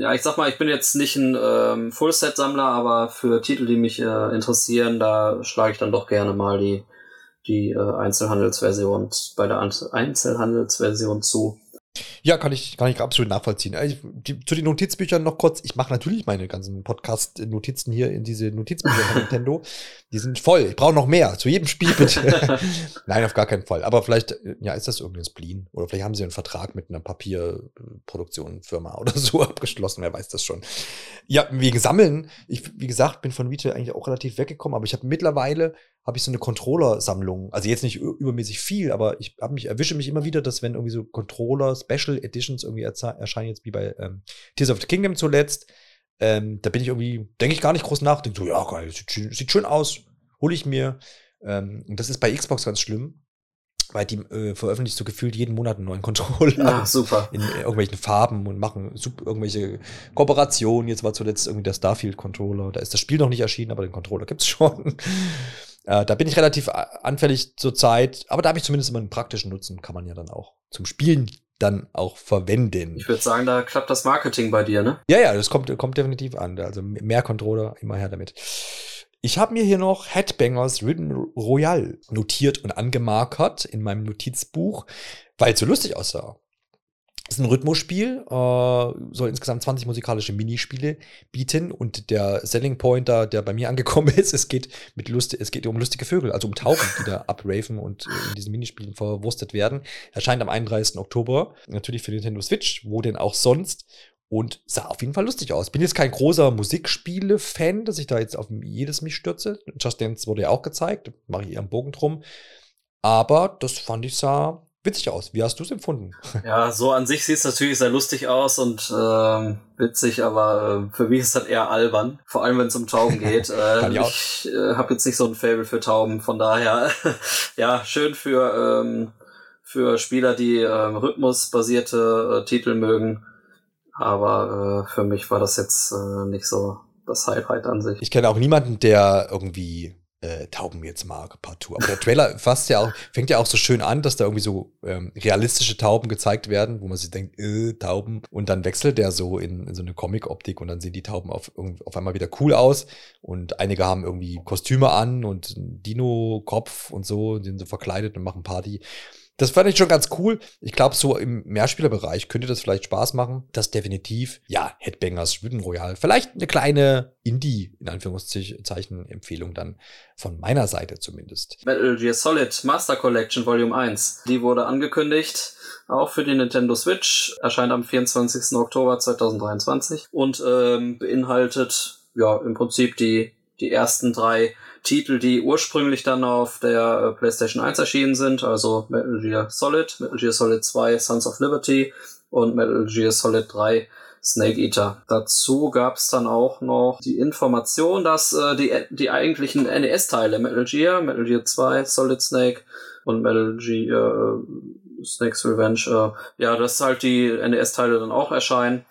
ja, ich sag mal, ich bin jetzt nicht ein ähm, Full-Set-Sammler, aber für Titel, die mich äh, interessieren, da schlage ich dann doch gerne mal die, die äh, Einzelhandelsversion bei der Einzelhandelsversion zu. Ja, kann ich, kann ich absolut nachvollziehen. Also, die, zu den Notizbüchern noch kurz. Ich mache natürlich meine ganzen Podcast-Notizen hier in diese Notizbücher von Nintendo. Die sind voll. Ich brauche noch mehr. Zu jedem Spiel bitte. Nein, auf gar keinen Fall. Aber vielleicht, ja, ist das irgendein Spleen? Oder vielleicht haben sie einen Vertrag mit einer Papierproduktionsfirma oder so abgeschlossen. Wer weiß das schon. Ja, wegen Sammeln. Ich, wie gesagt, bin von Retail eigentlich auch relativ weggekommen. Aber ich habe mittlerweile habe ich so eine Controller-Sammlung. Also jetzt nicht übermäßig viel, aber ich habe mich, erwische mich immer wieder, dass wenn irgendwie so Controller Special Editions irgendwie erscheinen, jetzt wie bei ähm, Tears of the Kingdom zuletzt, ähm, da bin ich irgendwie, denke ich gar nicht groß nach, denke so, ja, geil, sieht, sieht schön aus, hole ich mir. Ähm, und das ist bei Xbox ganz schlimm, weil die äh, veröffentlicht so gefühlt jeden Monat einen neuen Controller. Ah, super. In äh, irgendwelchen Farben und machen super, irgendwelche Kooperationen. Jetzt war zuletzt irgendwie der Starfield-Controller. Da ist das Spiel noch nicht erschienen, aber den Controller gibt's schon. Äh, da bin ich relativ anfällig zur Zeit, aber da habe ich zumindest immer einen praktischen Nutzen, kann man ja dann auch zum Spielen dann auch verwenden. Ich würde sagen, da klappt das Marketing bei dir, ne? Ja, ja, das kommt, kommt definitiv an. Also mehr Controller, immer her damit. Ich habe mir hier noch Headbangers Rhythm Royal notiert und angemarkert in meinem Notizbuch, weil es so lustig aussah. Ist ein Rhythmusspiel, äh, soll insgesamt 20 musikalische Minispiele bieten und der Selling Point da, der bei mir angekommen ist, es geht mit Lust, es geht um lustige Vögel, also um Tauben, die da abraven und in diesen Minispielen verwurstet werden. Erscheint am 31. Oktober, natürlich für Nintendo Switch, wo denn auch sonst und sah auf jeden Fall lustig aus. Bin jetzt kein großer Musikspiele-Fan, dass ich da jetzt auf jedes mich stürze. Just Dance wurde ja auch gezeigt, mache ich einen Bogen drum. Aber das fand ich sah witzig aus. Wie hast du es empfunden? Ja, so an sich sieht es natürlich sehr lustig aus und ähm, witzig, aber äh, für mich ist das eher albern. Vor allem, wenn es um Tauben geht. äh, ich ich äh, habe jetzt nicht so ein Fable für Tauben, von daher ja, schön für, ähm, für Spieler, die ähm, rhythmusbasierte äh, Titel mögen. Aber äh, für mich war das jetzt äh, nicht so das Highlight an sich. Ich kenne auch niemanden, der irgendwie äh, Tauben jetzt mag, partout. Aber der Trailer fasst ja auch, fängt ja auch so schön an, dass da irgendwie so ähm, realistische Tauben gezeigt werden, wo man sich denkt, äh, Tauben. Und dann wechselt der so in, in so eine Comic-Optik und dann sehen die Tauben auf, auf einmal wieder cool aus. Und einige haben irgendwie Kostüme an und Dino-Kopf und so, sind so verkleidet und machen Party. Das fand ich schon ganz cool. Ich glaube, so im Mehrspielerbereich könnte das vielleicht Spaß machen. Das definitiv, ja, Headbangers, Schwitten Royal. Vielleicht eine kleine Indie, in Anführungszeichen, Empfehlung dann von meiner Seite zumindest. Metal Gear Solid Master Collection Volume 1. Die wurde angekündigt. Auch für die Nintendo Switch. Erscheint am 24. Oktober 2023 und ähm, beinhaltet ja im Prinzip die, die ersten drei Titel, die ursprünglich dann auf der äh, PlayStation 1 erschienen sind, also Metal Gear Solid, Metal Gear Solid 2 Sons of Liberty und Metal Gear Solid 3 Snake Eater. Dazu gab es dann auch noch die Information, dass äh, die, die eigentlichen NES-Teile Metal Gear, Metal Gear 2, Solid Snake und Metal Gear äh, Snake's Revenge, äh, ja, dass halt die NES-Teile dann auch erscheinen.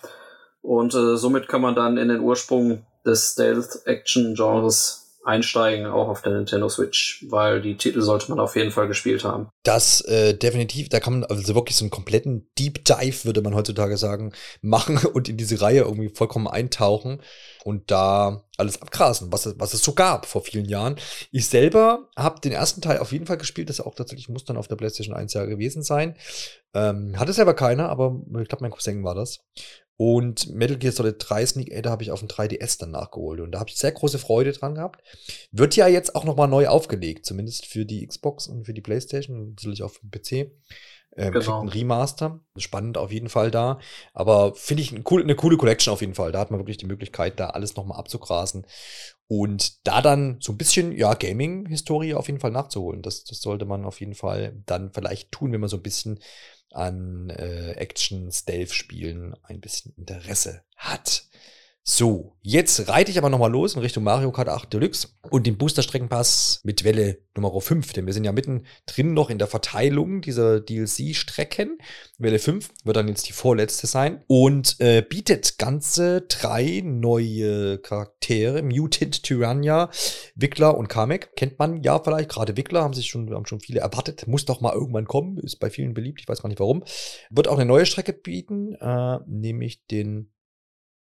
Und äh, somit kann man dann in den Ursprung des Stealth-Action-Genres einsteigen, auch auf der Nintendo Switch, weil die Titel sollte man auf jeden Fall gespielt haben. Das äh, definitiv, da kann man also wirklich so einen kompletten Deep Dive, würde man heutzutage sagen, machen und in diese Reihe irgendwie vollkommen eintauchen und da alles abgrasen, was es, was es so gab vor vielen Jahren. Ich selber habe den ersten Teil auf jeden Fall gespielt, das auch tatsächlich muss dann auf der PlayStation 1 ja gewesen sein. Ähm, hatte selber keiner, aber ich glaube, mein Cousin war das. Und Metal Gear Solid 3 Sneak Eater habe ich auf dem 3DS dann nachgeholt. Und da habe ich sehr große Freude dran gehabt. Wird ja jetzt auch nochmal neu aufgelegt, zumindest für die Xbox und für die Playstation natürlich auch für den PC. Ähm, genau. Kriegt ein Remaster. Spannend auf jeden Fall da. Aber finde ich ein cool, eine coole Collection auf jeden Fall. Da hat man wirklich die Möglichkeit, da alles nochmal abzugrasen. Und da dann so ein bisschen, ja, Gaming-Historie auf jeden Fall nachzuholen. Das, das sollte man auf jeden Fall dann vielleicht tun, wenn man so ein bisschen an äh, Action-Stealth-Spielen ein bisschen Interesse hat. So, jetzt reite ich aber nochmal los in Richtung Mario Kart 8 Deluxe und den Booster-Streckenpass mit Welle Nummer 5, denn wir sind ja mittendrin noch in der Verteilung dieser DLC-Strecken. Welle 5 wird dann jetzt die vorletzte sein und äh, bietet ganze drei neue Charaktere. Mutant Tyrannia, Wickler und Kamek. Kennt man ja vielleicht, gerade Wickler haben sich schon, haben schon viele erwartet. Muss doch mal irgendwann kommen, ist bei vielen beliebt, ich weiß gar nicht warum. Wird auch eine neue Strecke bieten, äh, nämlich den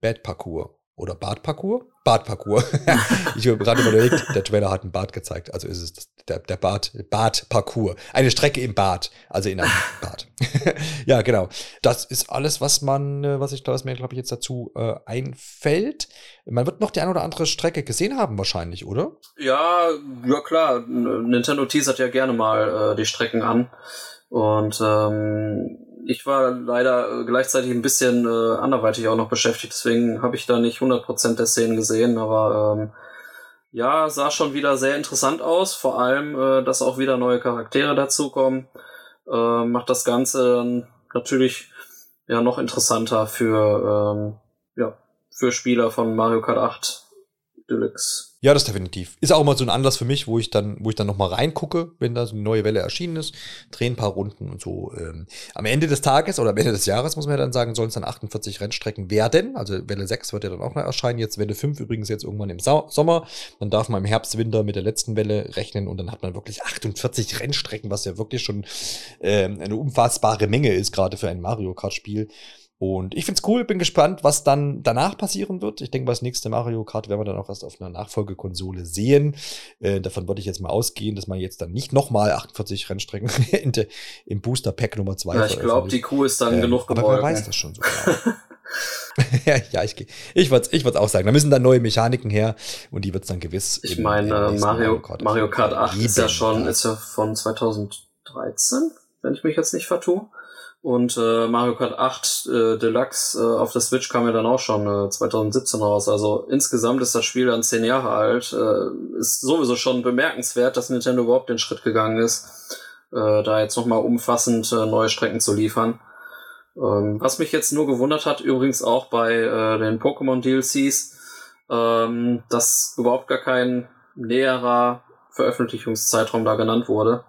Bad Parcours oder Badparcours? Badparcours. ich habe gerade überlegt, der Trailer hat ein Bad gezeigt. Also ist es das, der, der Bad, Badparcours. Eine Strecke im Bad. Also in einem Bad. ja, genau. Das ist alles, was man, äh, was ich, was mir, glaube ich, jetzt dazu äh, einfällt. Man wird noch die eine oder andere Strecke gesehen haben, wahrscheinlich, oder? Ja, ja klar. Nintendo teasert ja gerne mal äh, die Strecken an. Und ähm, ich war leider äh, gleichzeitig ein bisschen äh, anderweitig auch noch beschäftigt, deswegen habe ich da nicht 100% der Szenen gesehen, aber ähm, ja, sah schon wieder sehr interessant aus, vor allem, äh, dass auch wieder neue Charaktere dazukommen, äh, macht das Ganze natürlich ja noch interessanter für, ähm, ja, für Spieler von Mario Kart 8 Deluxe. Ja, das definitiv. Ist auch mal so ein Anlass für mich, wo ich dann, wo ich dann nochmal reingucke, wenn da so eine neue Welle erschienen ist, drehe ein paar Runden und so. Ähm, am Ende des Tages oder am Ende des Jahres, muss man ja dann sagen, sollen es dann 48 Rennstrecken werden. Also Welle 6 wird ja dann auch noch erscheinen. Jetzt Welle 5 übrigens jetzt irgendwann im Sau Sommer. Dann darf man im Herbst, Winter mit der letzten Welle rechnen und dann hat man wirklich 48 Rennstrecken, was ja wirklich schon ähm, eine unfassbare Menge ist, gerade für ein Mario Kart-Spiel. Und ich find's cool, bin gespannt, was dann danach passieren wird. Ich denke, das nächste Mario Kart werden wir dann auch erst auf einer Nachfolgekonsole sehen. Äh, davon würde ich jetzt mal ausgehen, dass man jetzt dann nicht nochmal 48 Rennstrecken im Booster Pack Nummer 2 Ja, ich glaube, die Kuh ist dann ähm, genug geworden. Aber wer weiß das schon so genau. ja, ich, ich würde es ich auch sagen. Da müssen dann neue Mechaniken her und die wird es dann gewiss. Ich meine, Mario, Mario Kart, Mario Kart 8 ist ja schon ist ja von 2013, wenn ich mich jetzt nicht vertue. Und äh, Mario Kart 8 äh, Deluxe äh, auf der Switch kam ja dann auch schon äh, 2017 raus. Also insgesamt ist das Spiel dann zehn Jahre alt. Äh, ist sowieso schon bemerkenswert, dass Nintendo überhaupt den Schritt gegangen ist, äh, da jetzt nochmal umfassend äh, neue Strecken zu liefern. Ähm, was mich jetzt nur gewundert hat, übrigens auch bei äh, den Pokémon DLCs, ähm, dass überhaupt gar kein näherer Veröffentlichungszeitraum da genannt wurde.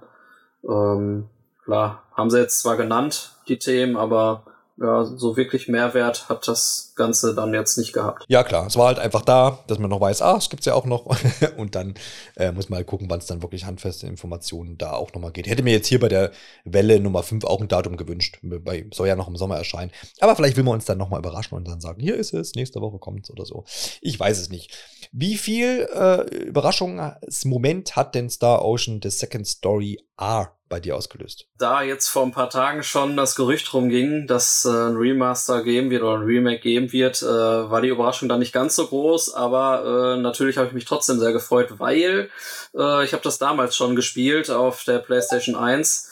Ähm, klar, haben sie jetzt zwar genannt, die Themen, aber ja, so wirklich Mehrwert hat das Ganze dann jetzt nicht gehabt. Ja, klar. Es war halt einfach da, dass man noch weiß, ah, es gibt's ja auch noch. und dann äh, muss man halt gucken, wann es dann wirklich handfeste Informationen da auch nochmal geht. Hätte mir jetzt hier bei der Welle Nummer 5 auch ein Datum gewünscht. Bei, soll ja noch im Sommer erscheinen. Aber vielleicht will man uns dann nochmal überraschen und dann sagen, hier ist es, nächste Woche kommt's oder so. Ich weiß es nicht. Wie viel äh, Überraschungsmoment hat denn Star Ocean The Second Story R bei dir ausgelöst? Da jetzt vor ein paar Tagen schon das Gerücht rumging, dass äh, ein Remaster geben wird oder ein Remake geben wird, äh, war die Überraschung dann nicht ganz so groß, aber äh, natürlich habe ich mich trotzdem sehr gefreut, weil äh, ich habe das damals schon gespielt auf der PlayStation 1.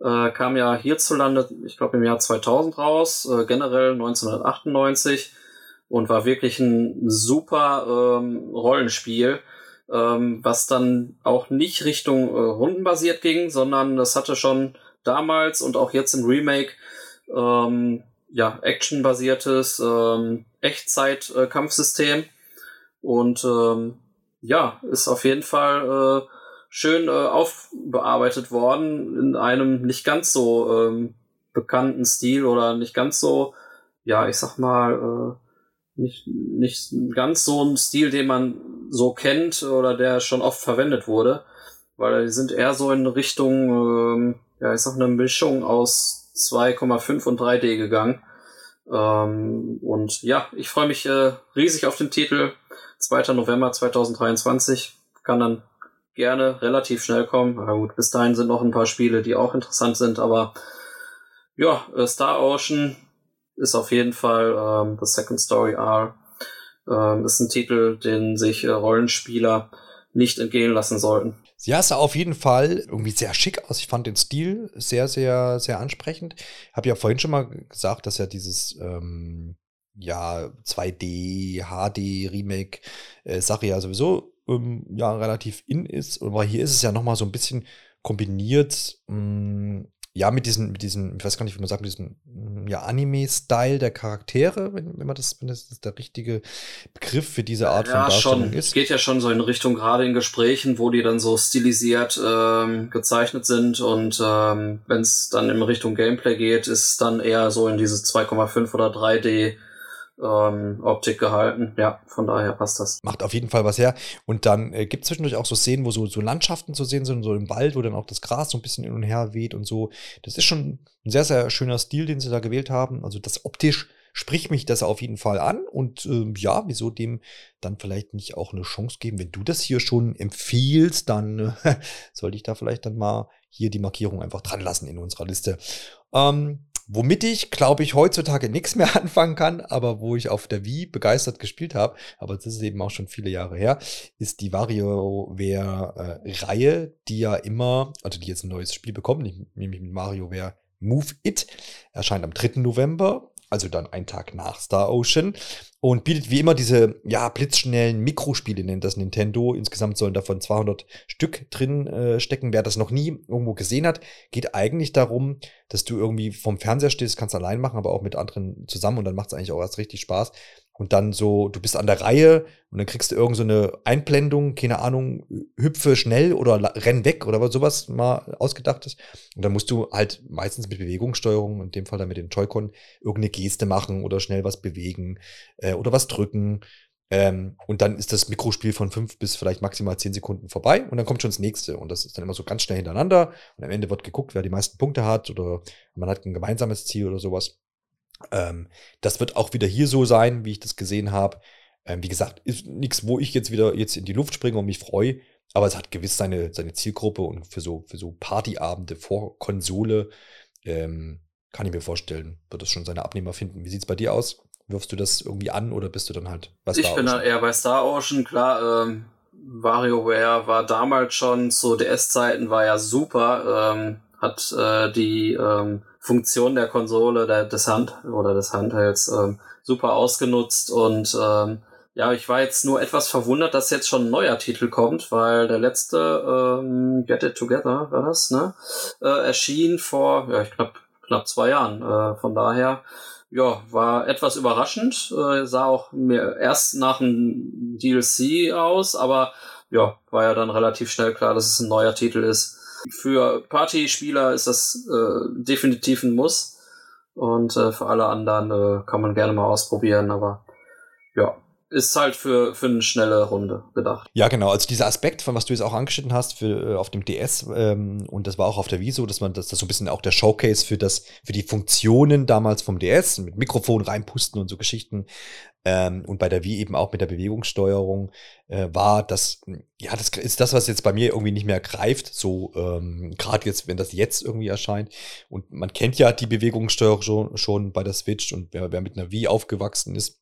Äh, kam ja hierzulande, ich glaube im Jahr 2000 raus, äh, generell 1998 und war wirklich ein super ähm, Rollenspiel ähm, was dann auch nicht Richtung äh, rundenbasiert ging, sondern das hatte schon damals und auch jetzt im Remake ähm, ja actionbasiertes ähm, Echtzeit-Kampfsystem. Und ähm, ja ist auf jeden Fall äh, schön äh, aufbearbeitet worden in einem nicht ganz so ähm, bekannten Stil oder nicht ganz so ja ich sag mal äh, nicht, nicht ganz so ein Stil, den man so kennt oder der schon oft verwendet wurde, weil die sind eher so in Richtung, ähm, ja, ich sag eine Mischung aus 2,5 und 3D gegangen. Ähm, und ja, ich freue mich äh, riesig auf den Titel. 2. November 2023 kann dann gerne relativ schnell kommen. Na gut, bis dahin sind noch ein paar Spiele, die auch interessant sind, aber ja, äh, Star Ocean ist auf jeden Fall ähm, The Second Story R. Ähm, ist ein Titel, den sich äh, Rollenspieler nicht entgehen lassen sollten. Ja, es sah auf jeden Fall irgendwie sehr schick aus. Ich fand den Stil sehr, sehr, sehr ansprechend. Habe ja vorhin schon mal gesagt, dass ja dieses ähm, ja 2D, HD Remake äh, Sache ja sowieso ähm, ja relativ in ist. Aber hier ist es ja noch mal so ein bisschen kombiniert mh, mm, ja, mit diesem, mit diesem, ich weiß gar nicht, wie man sagt, mit diesem ja, Anime-Style der Charaktere, wenn, wenn man das, wenn das der richtige Begriff für diese Art ja, von Darstellung schon. ist. Es geht ja schon so in Richtung, gerade in Gesprächen, wo die dann so stilisiert ähm, gezeichnet sind und ähm, wenn es dann in Richtung Gameplay geht, ist dann eher so in dieses 2,5 oder 3D ähm, Optik gehalten. Ja, von daher passt das. Macht auf jeden Fall was her. Und dann äh, gibt es zwischendurch auch so Szenen, wo so, so Landschaften zu sehen sind, so im Wald, wo dann auch das Gras so ein bisschen hin und her weht und so. Das ist schon ein sehr, sehr schöner Stil, den sie da gewählt haben. Also das optisch spricht mich das auf jeden Fall an. Und ähm, ja, wieso dem dann vielleicht nicht auch eine Chance geben? Wenn du das hier schon empfiehlst, dann äh, sollte ich da vielleicht dann mal hier die Markierung einfach dran lassen in unserer Liste. Ähm, Womit ich, glaube ich, heutzutage nichts mehr anfangen kann, aber wo ich auf der Wii begeistert gespielt habe, aber das ist eben auch schon viele Jahre her, ist die WarioWare-Reihe, äh, die ja immer, also die jetzt ein neues Spiel bekommen, nämlich mit WarioWare Move It, erscheint am 3. November also dann einen Tag nach Star Ocean und bietet wie immer diese ja blitzschnellen Mikrospiele nennt das Nintendo. Insgesamt sollen davon 200 Stück drin äh, stecken. Wer das noch nie irgendwo gesehen hat, geht eigentlich darum, dass du irgendwie vom Fernseher stehst, kannst allein machen, aber auch mit anderen zusammen und dann macht es eigentlich auch erst richtig Spaß und dann so, du bist an der Reihe und dann kriegst du irgend so Einblendung, keine Ahnung, hüpfe schnell oder renn weg oder was sowas mal ausgedacht ist. Und dann musst du halt meistens mit Bewegungssteuerung, in dem Fall dann mit den Joy-Con, irgendeine Geste machen oder schnell was bewegen äh, oder was drücken. Ähm, und dann ist das Mikrospiel von fünf bis vielleicht maximal zehn Sekunden vorbei und dann kommt schon das nächste. Und das ist dann immer so ganz schnell hintereinander. Und am Ende wird geguckt, wer die meisten Punkte hat oder man hat ein gemeinsames Ziel oder sowas. Ähm, das wird auch wieder hier so sein, wie ich das gesehen habe. Ähm, wie gesagt, ist nichts, wo ich jetzt wieder jetzt in die Luft springe und mich freue. Aber es hat gewiss seine, seine Zielgruppe und für so, für so Partyabende vor Konsole ähm, kann ich mir vorstellen, wird es schon seine Abnehmer finden. Wie sieht es bei dir aus? Wirfst du das irgendwie an oder bist du dann halt bei Star Ich bin da eher bei Star Ocean, klar. Ähm, WarioWare war damals schon zu DS-Zeiten, war ja super. Ähm, hat äh, die ähm, Funktion der Konsole, der, des Hand oder des Handhelds ähm, super ausgenutzt und ähm, ja, ich war jetzt nur etwas verwundert, dass jetzt schon ein neuer Titel kommt, weil der letzte ähm, Get It Together war das, ne? Äh, erschien vor, ja, ich knapp knapp zwei Jahren. Äh, von daher, ja, war etwas überraschend. Äh, sah auch mir erst nach einem DLC aus, aber ja, war ja dann relativ schnell klar, dass es ein neuer Titel ist. Für Partyspieler ist das äh, definitiv ein Muss. Und äh, für alle anderen äh, kann man gerne mal ausprobieren, aber ja, ist halt für, für eine schnelle Runde gedacht. Ja, genau. Also dieser Aspekt, von was du jetzt auch angeschnitten hast, für, äh, auf dem DS, ähm, und das war auch auf der Wii so, dass man das, das so ein bisschen auch der Showcase für das, für die Funktionen damals vom DS, mit Mikrofon reinpusten und so Geschichten, ähm, und bei der Wii eben auch mit der Bewegungssteuerung, äh, war das, ja, das ist das, was jetzt bei mir irgendwie nicht mehr greift, so ähm, gerade jetzt, wenn das jetzt irgendwie erscheint. Und man kennt ja die Bewegungssteuerung schon, schon bei der Switch und wer, wer mit einer Wii aufgewachsen ist,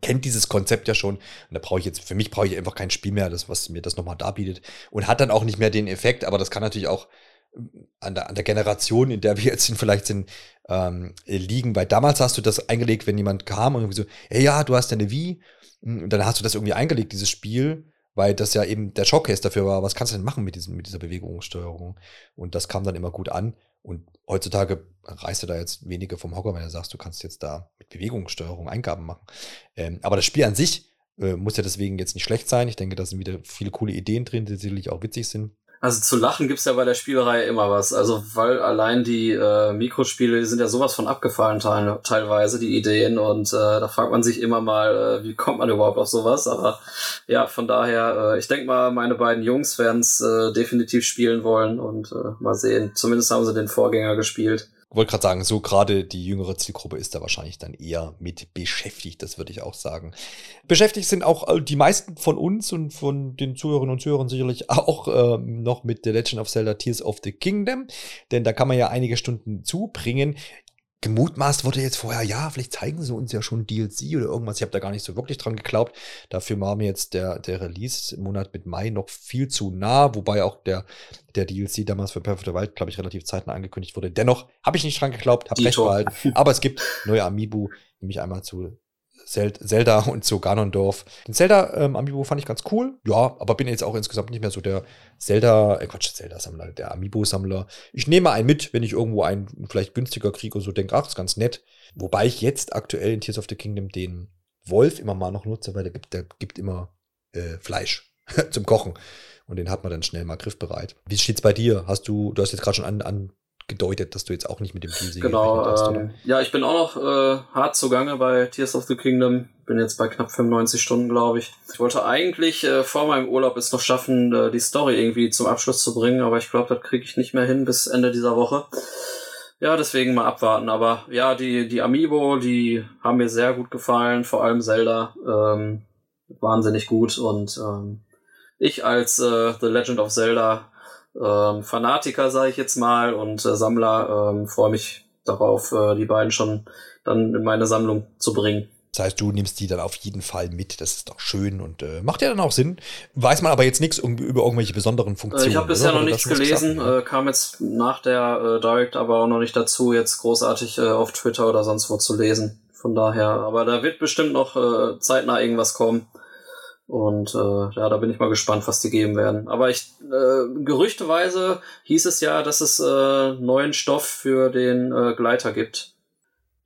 kennt dieses Konzept ja schon. Und da brauche ich jetzt, für mich brauche ich einfach kein Spiel mehr, das, was mir das nochmal darbietet. Und hat dann auch nicht mehr den Effekt, aber das kann natürlich auch ähm, an der, an der Generation, in der wir jetzt sind, vielleicht sind, ähm, liegen. Weil damals hast du das eingelegt, wenn jemand kam und irgendwie so, hey, ja, du hast deine Wii. Und dann hast du das irgendwie eingelegt, dieses Spiel weil das ja eben der Showcase dafür war, was kannst du denn machen mit, diesem, mit dieser Bewegungssteuerung? Und das kam dann immer gut an. Und heutzutage reißt du da jetzt weniger vom Hocker, wenn du sagst, du kannst jetzt da mit Bewegungssteuerung Eingaben machen. Ähm, aber das Spiel an sich äh, muss ja deswegen jetzt nicht schlecht sein. Ich denke, da sind wieder viele coole Ideen drin, die sicherlich auch witzig sind. Also zu lachen gibt's ja bei der Spielerei immer was. Also weil allein die äh, Mikrospiele, die sind ja sowas von abgefallen teil teilweise, die Ideen. Und äh, da fragt man sich immer mal, äh, wie kommt man überhaupt auf sowas. Aber ja, von daher, äh, ich denke mal, meine beiden Jungs werden's äh, definitiv spielen wollen und äh, mal sehen. Zumindest haben sie den Vorgänger gespielt wollte gerade sagen, so gerade die jüngere Zielgruppe ist da wahrscheinlich dann eher mit beschäftigt, das würde ich auch sagen. Beschäftigt sind auch äh, die meisten von uns und von den Zuhörerinnen und Zuhörern sicherlich auch ähm, noch mit The Legend of Zelda Tears of the Kingdom, denn da kann man ja einige Stunden zubringen gemutmaßt wurde jetzt vorher, ja, vielleicht zeigen sie uns ja schon DLC oder irgendwas. Ich habe da gar nicht so wirklich dran geglaubt. Dafür war mir jetzt der, der Release im Monat mit Mai noch viel zu nah, wobei auch der, der DLC damals für Perfect Wild, glaube ich, relativ zeitnah angekündigt wurde. Dennoch habe ich nicht dran geglaubt, habe recht behalten. Aber es gibt neue Amiibo, nämlich einmal zu Zelda und so Ganondorf. Den Zelda ähm, fand ich ganz cool, ja, aber bin jetzt auch insgesamt nicht mehr so der Zelda, äh Quatsch, Zelda-Sammler, der Amiibo-Sammler. Ich nehme einen mit, wenn ich irgendwo einen vielleicht günstiger kriege und so denke, ach, ist ganz nett. Wobei ich jetzt aktuell in Tears of the Kingdom den Wolf immer mal noch nutze, weil der gibt, der gibt immer äh, Fleisch zum Kochen. Und den hat man dann schnell mal griffbereit. Wie steht's bei dir? Hast du, du hast jetzt gerade schon an, an gedeutet, dass du jetzt auch nicht mit dem DLC genau, hast, ähm, ja, ich bin auch noch äh, hart zugange bei Tears of the Kingdom. Bin jetzt bei knapp 95 Stunden, glaube ich. Ich wollte eigentlich äh, vor meinem Urlaub es noch schaffen, äh, die Story irgendwie zum Abschluss zu bringen, aber ich glaube, das kriege ich nicht mehr hin bis Ende dieser Woche. Ja, deswegen mal abwarten. Aber ja, die, die Amiibo, die haben mir sehr gut gefallen, vor allem Zelda. Ähm, wahnsinnig gut und ähm, ich als äh, The Legend of Zelda ähm, Fanatiker, sage ich jetzt mal, und äh, Sammler ähm, freue mich darauf, äh, die beiden schon dann in meine Sammlung zu bringen. Das heißt, du nimmst die dann auf jeden Fall mit. Das ist doch schön und äh, macht ja dann auch Sinn. Weiß man aber jetzt nichts über irgendwelche besonderen Funktionen. ich habe bisher noch nichts gelesen, gesagt, äh, kam jetzt nach der äh, Direct aber auch noch nicht dazu, jetzt großartig äh, auf Twitter oder sonst wo zu lesen. Von daher, aber da wird bestimmt noch äh, zeitnah irgendwas kommen. Und äh, ja, da bin ich mal gespannt, was die geben werden. Aber ich äh, gerüchteweise hieß es ja, dass es äh, neuen Stoff für den äh, Gleiter gibt.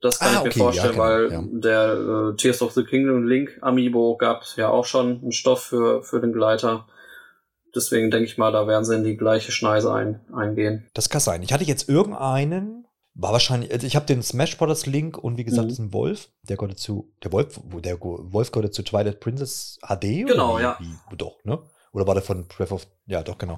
Das kann ah, ich mir okay, vorstellen, ja, weil ja. der äh, Tears of the Kingdom Link Amiibo gab ja auch schon einen Stoff für, für den Gleiter. Deswegen denke ich mal, da werden sie in die gleiche Schneise ein, eingehen. Das kann sein. Ich hatte jetzt irgendeinen war wahrscheinlich, also ich habe den Smash Brothers Link und wie gesagt, mhm. ist ein Wolf. Der gehört zu, der Wolf, der Wolf gehört zu Twilight Princess HD. Genau, ja. Wie, doch, ne? Oder war der von Breath of, ja, doch, genau.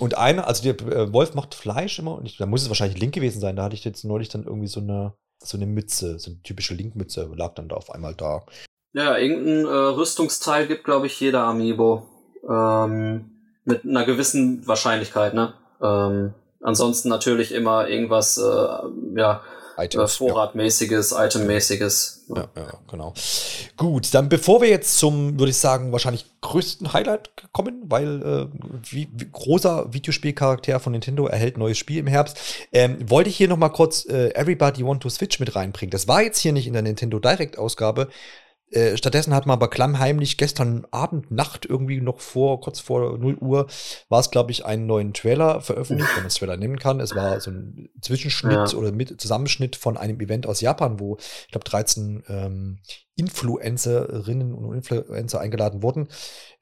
Und einer, also der äh, Wolf macht Fleisch immer und ich, da muss es wahrscheinlich Link gewesen sein. Da hatte ich jetzt neulich dann irgendwie so eine, so eine Mütze, so eine typische Link-Mütze, lag dann da auf einmal da. Ja, irgendein äh, Rüstungsteil gibt, glaube ich, jeder Amiibo. Ähm, mit einer gewissen Wahrscheinlichkeit, ne? Ähm, Ansonsten natürlich immer irgendwas, äh, ja, Items, Vorratmäßiges, ja. Itemmäßiges. Ja. ja, ja, genau. Gut, dann bevor wir jetzt zum, würde ich sagen, wahrscheinlich größten Highlight kommen, weil äh, wie, wie großer Videospielcharakter von Nintendo erhält neues Spiel im Herbst, ähm, wollte ich hier noch mal kurz äh, Everybody Want to Switch mit reinbringen. Das war jetzt hier nicht in der Nintendo Direct Ausgabe, äh, stattdessen hat man aber klammheimlich gestern Abend, Nacht irgendwie noch vor, kurz vor 0 Uhr, war es, glaube ich, einen neuen Trailer veröffentlicht, wenn man es Trailer nennen kann. Es war so ein Zwischenschnitt ja. oder mit Zusammenschnitt von einem Event aus Japan, wo, ich glaube, 13 ähm, Influencerinnen und Influencer eingeladen wurden.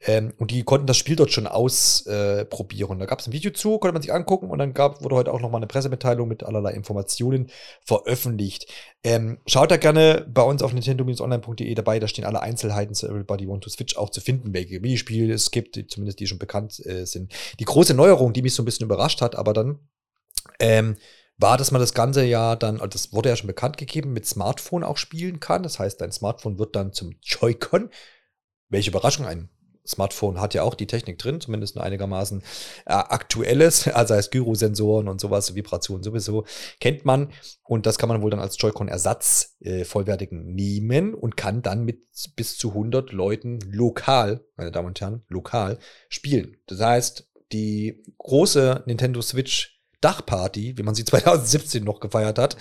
Ähm, und die konnten das Spiel dort schon ausprobieren. Äh, da gab es ein Video zu, konnte man sich angucken und dann gab, wurde heute auch nochmal eine Pressemitteilung mit allerlei Informationen veröffentlicht. Ähm, schaut da gerne bei uns auf nintendo-online.de dabei, da stehen alle Einzelheiten zu Everybody Want to Switch auch zu finden, welche Videospiele es gibt, die, zumindest die schon bekannt äh, sind. Die große Neuerung, die mich so ein bisschen überrascht hat, aber dann ähm, war, dass man das Ganze ja dann, das wurde ja schon bekannt gegeben, mit Smartphone auch spielen kann. Das heißt, dein Smartphone wird dann zum Joy-Con. Welche Überraschung, ein Smartphone hat ja auch die Technik drin, zumindest ein einigermaßen äh, aktuelles, also heißt Gyrosensoren und sowas, Vibrationen sowieso, kennt man. Und das kann man wohl dann als Joy-Con-Ersatz äh, vollwertigen nehmen und kann dann mit bis zu 100 Leuten lokal, meine Damen und Herren, lokal spielen. Das heißt, die große Nintendo Switch Dachparty, wie man sie 2017 noch gefeiert hat,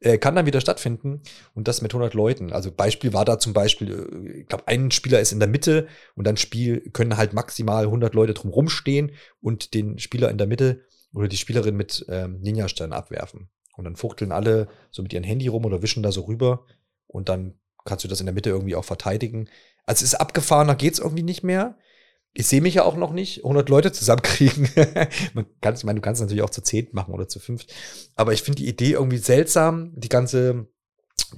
äh, kann dann wieder stattfinden und das mit 100 Leuten. Also Beispiel war da zum Beispiel, äh, ich glaube, ein Spieler ist in der Mitte und dann Spiel können halt maximal 100 Leute drumherum stehen und den Spieler in der Mitte oder die Spielerin mit ähm, Ninja-Stern abwerfen. Und dann fuchteln alle so mit ihrem Handy rum oder wischen da so rüber und dann kannst du das in der Mitte irgendwie auch verteidigen. Also es ist abgefahren, da geht's irgendwie nicht mehr ich sehe mich ja auch noch nicht 100 Leute zusammenkriegen. Man kann, ich meine, du kannst natürlich auch zu zehn machen oder zu fünf. Aber ich finde die Idee irgendwie seltsam. Die ganze,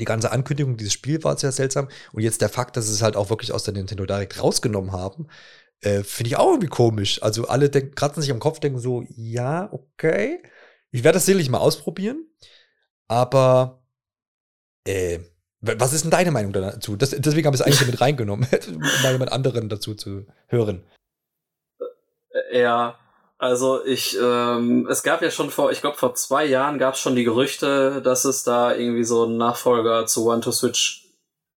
die ganze Ankündigung dieses Spiels war sehr seltsam. Und jetzt der Fakt, dass sie es halt auch wirklich aus der Nintendo Direct rausgenommen haben, äh, finde ich auch irgendwie komisch. Also alle denken, kratzen sich am Kopf, denken so, ja, okay. Ich werde das sicherlich mal ausprobieren. Aber, äh, was ist denn deine Meinung dazu? Das, deswegen habe ich es eigentlich mit reingenommen, um mal jemand anderen dazu zu hören. Äh, ja, also ich, ähm, es gab ja schon vor, ich glaube vor zwei Jahren gab es schon die Gerüchte, dass es da irgendwie so einen Nachfolger zu One to Switch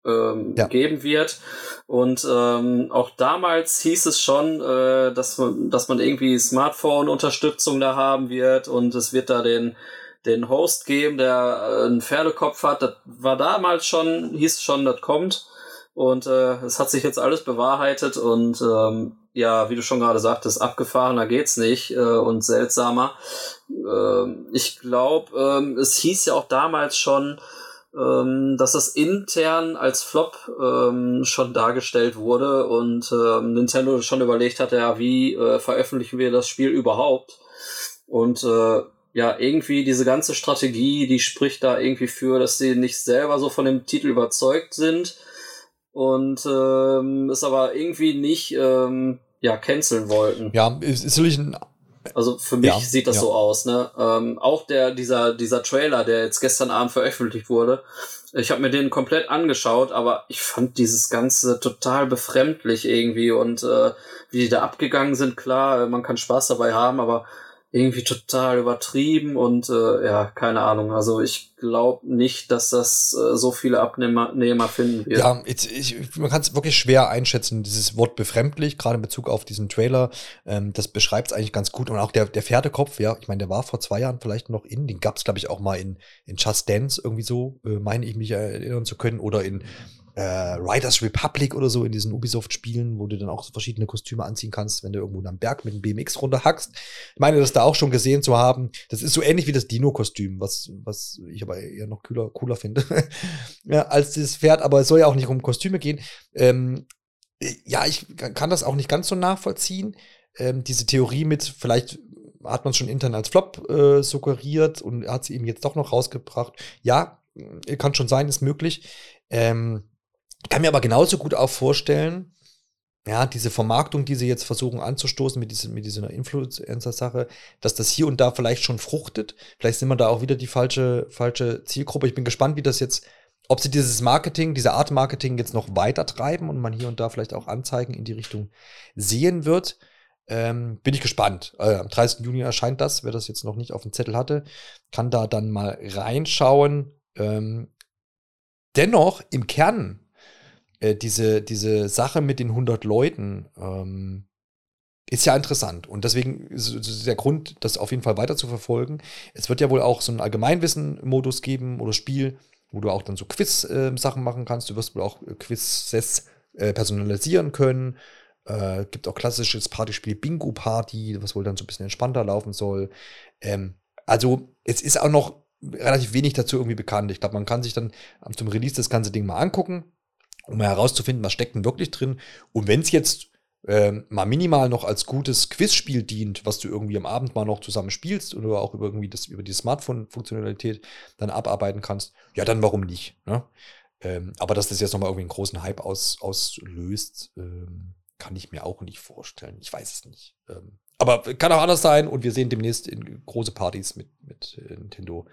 ähm, ja. geben wird. Und ähm, auch damals hieß es schon, äh, dass man, dass man irgendwie Smartphone-Unterstützung da haben wird und es wird da den den Host geben, der äh, einen Pferdekopf hat. Das war damals schon, hieß schon, das kommt. Und äh, es hat sich jetzt alles bewahrheitet und ähm, ja, wie du schon gerade sagtest, abgefahrener geht's nicht äh, und seltsamer. Ähm, ich glaube, ähm, es hieß ja auch damals schon, ähm, dass das intern als Flop ähm, schon dargestellt wurde und ähm, Nintendo schon überlegt hat, ja, wie äh, veröffentlichen wir das Spiel überhaupt? Und äh, ja, irgendwie diese ganze Strategie, die spricht da irgendwie für, dass sie nicht selber so von dem Titel überzeugt sind und ähm, es aber irgendwie nicht ähm, ja canceln wollten. Ja, ist, ist natürlich ein also für mich ja, sieht das ja. so aus, ne? Ähm, auch der dieser dieser Trailer, der jetzt gestern Abend veröffentlicht wurde, ich habe mir den komplett angeschaut, aber ich fand dieses ganze total befremdlich irgendwie und äh, wie die da abgegangen sind, klar, man kann Spaß dabei haben, aber irgendwie total übertrieben und äh, ja, keine Ahnung. Also ich glaube nicht, dass das äh, so viele Abnehmer Nehmer finden wird. Ja, jetzt, ich, man kann es wirklich schwer einschätzen, dieses Wort befremdlich, gerade in Bezug auf diesen Trailer. Ähm, das beschreibt es eigentlich ganz gut. Und auch der, der Pferdekopf, ja, ich meine, der war vor zwei Jahren vielleicht noch in, den gab es, glaube ich, auch mal in, in Just Dance irgendwie so, äh, meine ich mich erinnern zu können, oder in äh, Riders Republic oder so in diesen Ubisoft-Spielen, wo du dann auch verschiedene Kostüme anziehen kannst, wenn du irgendwo am Berg mit dem BMX runterhackst. Ich meine, das da auch schon gesehen zu haben. Das ist so ähnlich wie das Dino-Kostüm, was, was ich aber eher noch cooler, cooler finde ja, als das Pferd. Aber es soll ja auch nicht um Kostüme gehen. Ähm, ja, ich kann das auch nicht ganz so nachvollziehen. Ähm, diese Theorie mit, vielleicht hat man es schon intern als Flop äh, suggeriert und hat sie eben jetzt doch noch rausgebracht. Ja, kann schon sein, ist möglich. Ähm, kann mir aber genauso gut auch vorstellen, ja, diese Vermarktung, die sie jetzt versuchen anzustoßen mit, diese, mit dieser Influencer-Sache, dass das hier und da vielleicht schon fruchtet. Vielleicht sind wir da auch wieder die falsche, falsche Zielgruppe. Ich bin gespannt, wie das jetzt, ob sie dieses Marketing, diese Art Marketing jetzt noch weiter treiben und man hier und da vielleicht auch Anzeigen in die Richtung sehen wird. Ähm, bin ich gespannt. Äh, am 30. Juni erscheint das. Wer das jetzt noch nicht auf dem Zettel hatte, kann da dann mal reinschauen. Ähm, dennoch im Kern äh, diese, diese Sache mit den 100 Leuten ähm, ist ja interessant. Und deswegen ist der Grund, das auf jeden Fall weiter zu verfolgen. Es wird ja wohl auch so einen Allgemeinwissen-Modus geben oder Spiel, wo du auch dann so Quiz-Sachen äh, machen kannst. Du wirst wohl auch Quizzes äh, personalisieren können. Äh, gibt auch klassisches Partyspiel Bingo Party, was wohl dann so ein bisschen entspannter laufen soll. Ähm, also, es ist auch noch relativ wenig dazu irgendwie bekannt. Ich glaube, man kann sich dann zum Release das ganze Ding mal angucken um herauszufinden, was steckt denn wirklich drin. Und wenn es jetzt ähm, mal minimal noch als gutes Quizspiel dient, was du irgendwie am Abend mal noch zusammen spielst oder auch über irgendwie das über die Smartphone-Funktionalität dann abarbeiten kannst, ja, dann warum nicht? Ne? Ähm, aber dass das jetzt nochmal irgendwie einen großen Hype aus, auslöst, ähm, kann ich mir auch nicht vorstellen. Ich weiß es nicht. Ähm, aber kann auch anders sein und wir sehen demnächst in große Partys mit, mit äh, Nintendo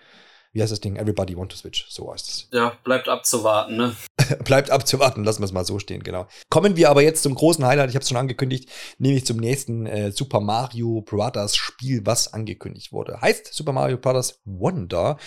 wie heißt das Ding? Everybody Want to Switch. So heißt es. Ja, bleibt abzuwarten, ne? bleibt abzuwarten, lassen wir es mal so stehen, genau. Kommen wir aber jetzt zum großen Highlight, ich habe es schon angekündigt, nämlich zum nächsten äh, Super Mario Brothers Spiel, was angekündigt wurde. Heißt Super Mario Brothers Wonder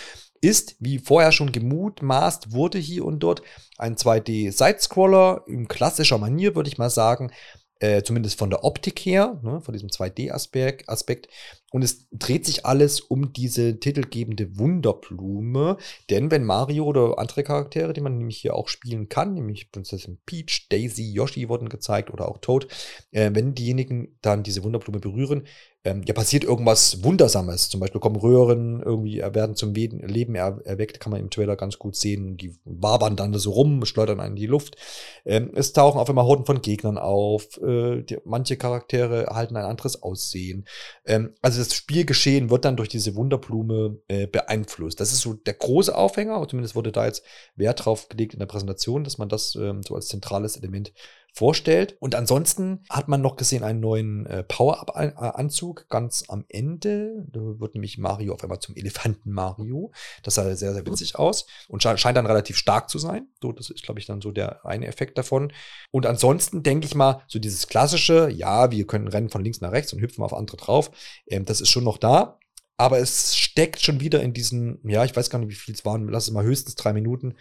ist, wie vorher schon gemutmaßt wurde hier und dort, ein 2D-Sidescroller in klassischer Manier, würde ich mal sagen, äh, zumindest von der Optik her, ne, von diesem 2D-Aspekt. Und es dreht sich alles um diese titelgebende Wunderblume. Denn wenn Mario oder andere Charaktere, die man nämlich hier auch spielen kann, nämlich Prinzessin Peach, Daisy, Yoshi wurden gezeigt oder auch Toad, äh, wenn diejenigen dann diese Wunderblume berühren, ähm, ja, passiert irgendwas Wundersames. Zum Beispiel kommen Röhren irgendwie, werden zum Leben er erweckt, kann man im Trailer ganz gut sehen. Die wabern dann so rum, schleudern einen in die Luft. Ähm, es tauchen auf einmal Horden von Gegnern auf. Äh, die, manche Charaktere erhalten ein anderes Aussehen. Ähm, also das Spielgeschehen wird dann durch diese Wunderblume äh, beeinflusst. Das ist so der große Aufhänger, zumindest wurde da jetzt Wert drauf gelegt in der Präsentation, dass man das ähm, so als zentrales Element vorstellt. Und ansonsten hat man noch gesehen einen neuen äh, Power-Up-Anzug ganz am Ende. Da wird nämlich Mario auf einmal zum Elefanten Mario. Das sah sehr, sehr witzig aus und sche scheint dann relativ stark zu sein. So, das ist, glaube ich, dann so der eine Effekt davon. Und ansonsten denke ich mal, so dieses klassische, ja, wir können rennen von links nach rechts und hüpfen auf andere drauf. Ähm, das ist schon noch da. Aber es steckt schon wieder in diesen, ja, ich weiß gar nicht, wie viel es waren, lass es mal höchstens drei Minuten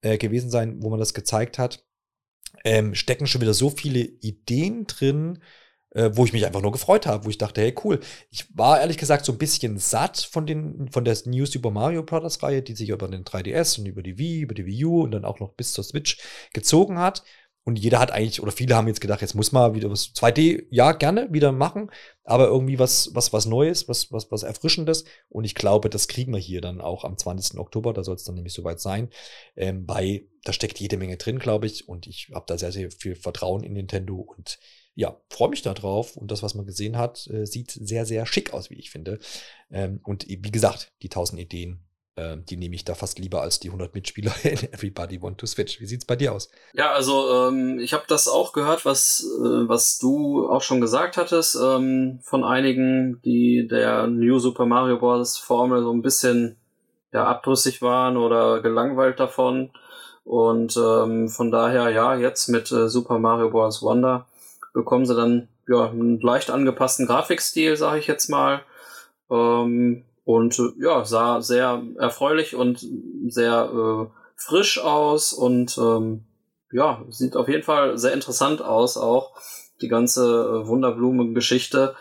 äh, gewesen sein, wo man das gezeigt hat ähm, stecken schon wieder so viele Ideen drin, äh, wo ich mich einfach nur gefreut habe, wo ich dachte, hey, cool. Ich war ehrlich gesagt so ein bisschen satt von den, von der New Super Mario Bros. Reihe, die sich über den 3DS und über die Wii, über die Wii U und dann auch noch bis zur Switch gezogen hat. Und jeder hat eigentlich, oder viele haben jetzt gedacht, jetzt muss mal wieder was 2D, ja, gerne wieder machen, aber irgendwie was, was, was Neues, was, was, was Erfrischendes. Und ich glaube, das kriegen wir hier dann auch am 20. Oktober, da soll es dann nämlich soweit sein. Ähm, bei, da steckt jede Menge drin, glaube ich. Und ich habe da sehr, sehr viel Vertrauen in Nintendo und ja, freue mich da drauf. Und das, was man gesehen hat, äh, sieht sehr, sehr schick aus, wie ich finde. Ähm, und wie gesagt, die 1000 Ideen die nehme ich da fast lieber als die 100 Mitspieler in Everybody Want to Switch. Wie sieht's bei dir aus? Ja, also ähm, ich habe das auch gehört, was äh, was du auch schon gesagt hattest ähm, von einigen, die der New Super Mario Bros. Formel so ein bisschen ja abdrüssig waren oder gelangweilt davon. Und ähm, von daher, ja, jetzt mit äh, Super Mario Bros. Wonder bekommen sie dann ja einen leicht angepassten Grafikstil, sage ich jetzt mal. Ähm, und äh, ja, sah sehr erfreulich und sehr äh, frisch aus und ähm, ja, sieht auf jeden Fall sehr interessant aus, auch die ganze äh, Wunderblumen-Geschichte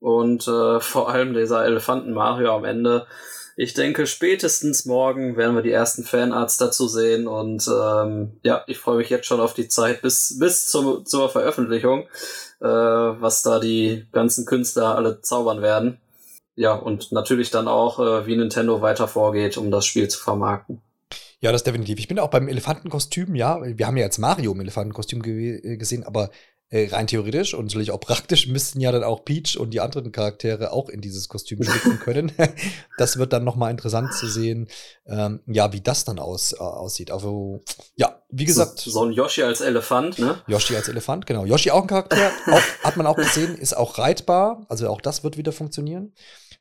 und äh, vor allem dieser Elefanten Mario am Ende. Ich denke, spätestens morgen werden wir die ersten Fanarts dazu sehen und ähm, ja, ich freue mich jetzt schon auf die Zeit bis, bis zum, zur Veröffentlichung, äh, was da die ganzen Künstler alle zaubern werden ja, und natürlich dann auch, äh, wie Nintendo weiter vorgeht, um das Spiel zu vermarkten. Ja, das definitiv. Ich bin auch beim Elefantenkostüm, ja. Wir haben ja jetzt Mario im Elefantenkostüm ge äh, gesehen, aber äh, rein theoretisch und natürlich auch praktisch müssten ja dann auch Peach und die anderen Charaktere auch in dieses Kostüm schlüpfen können. das wird dann nochmal interessant zu sehen, ähm, ja, wie das dann aus, äh, aussieht. Also, ja, wie gesagt. So, so, ein Yoshi als Elefant, ne? Yoshi als Elefant, genau. Yoshi auch ein Charakter, auch, hat man auch gesehen, ist auch reitbar. Also auch das wird wieder funktionieren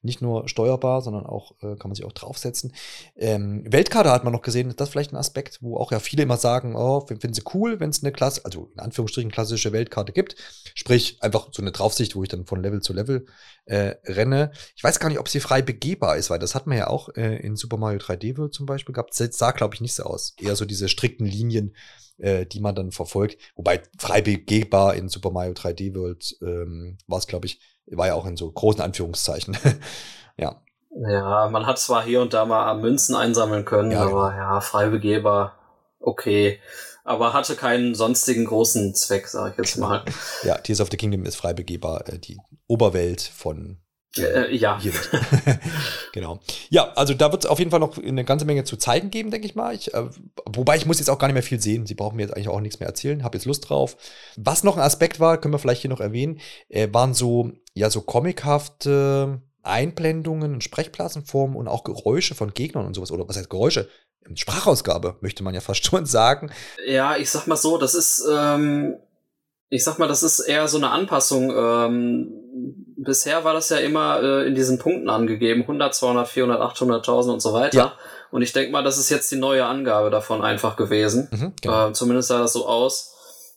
nicht nur steuerbar, sondern auch äh, kann man sich auch draufsetzen. Ähm, Weltkarte hat man noch gesehen, ist das vielleicht ein Aspekt, wo auch ja viele immer sagen, oh, finden sie cool, wenn es eine Klasse, also in Anführungsstrichen klassische Weltkarte gibt. Sprich, einfach so eine Draufsicht, wo ich dann von Level zu Level äh, renne. Ich weiß gar nicht, ob sie frei begehbar ist, weil das hat man ja auch äh, in Super Mario 3D World zum Beispiel gehabt. Das sah, glaube ich, nicht so aus. Eher so diese strikten Linien, äh, die man dann verfolgt. Wobei frei begehbar in Super Mario 3D World ähm, war es, glaube ich, war ja auch in so großen Anführungszeichen. ja. Ja, man hat zwar hier und da mal Münzen einsammeln können, ja, aber ja, frei begehbar, okay. Aber hatte keinen sonstigen großen Zweck, sag ich jetzt mal. Ja, Tears of the Kingdom ist frei begehbar, äh, die Oberwelt von äh, ja. genau. Ja, also da wird es auf jeden Fall noch eine ganze Menge zu zeigen geben, denke ich mal. Ich, äh, wobei ich muss jetzt auch gar nicht mehr viel sehen. Sie brauchen mir jetzt eigentlich auch nichts mehr erzählen. Habe jetzt Lust drauf. Was noch ein Aspekt war, können wir vielleicht hier noch erwähnen, äh, waren so, ja, so comichafte Einblendungen und Sprechblasenformen und auch Geräusche von Gegnern und sowas. Oder was heißt Geräusche? Sprachausgabe, möchte man ja fast schon sagen. Ja, ich sag mal so, das ist, ähm, ich sag mal, das ist eher so eine Anpassung. Ähm, bisher war das ja immer äh, in diesen Punkten angegeben, 100, 200, 400, 800.000 und so weiter. Ja. Und ich denke mal, das ist jetzt die neue Angabe davon einfach gewesen. Mhm, genau. äh, zumindest sah das so aus.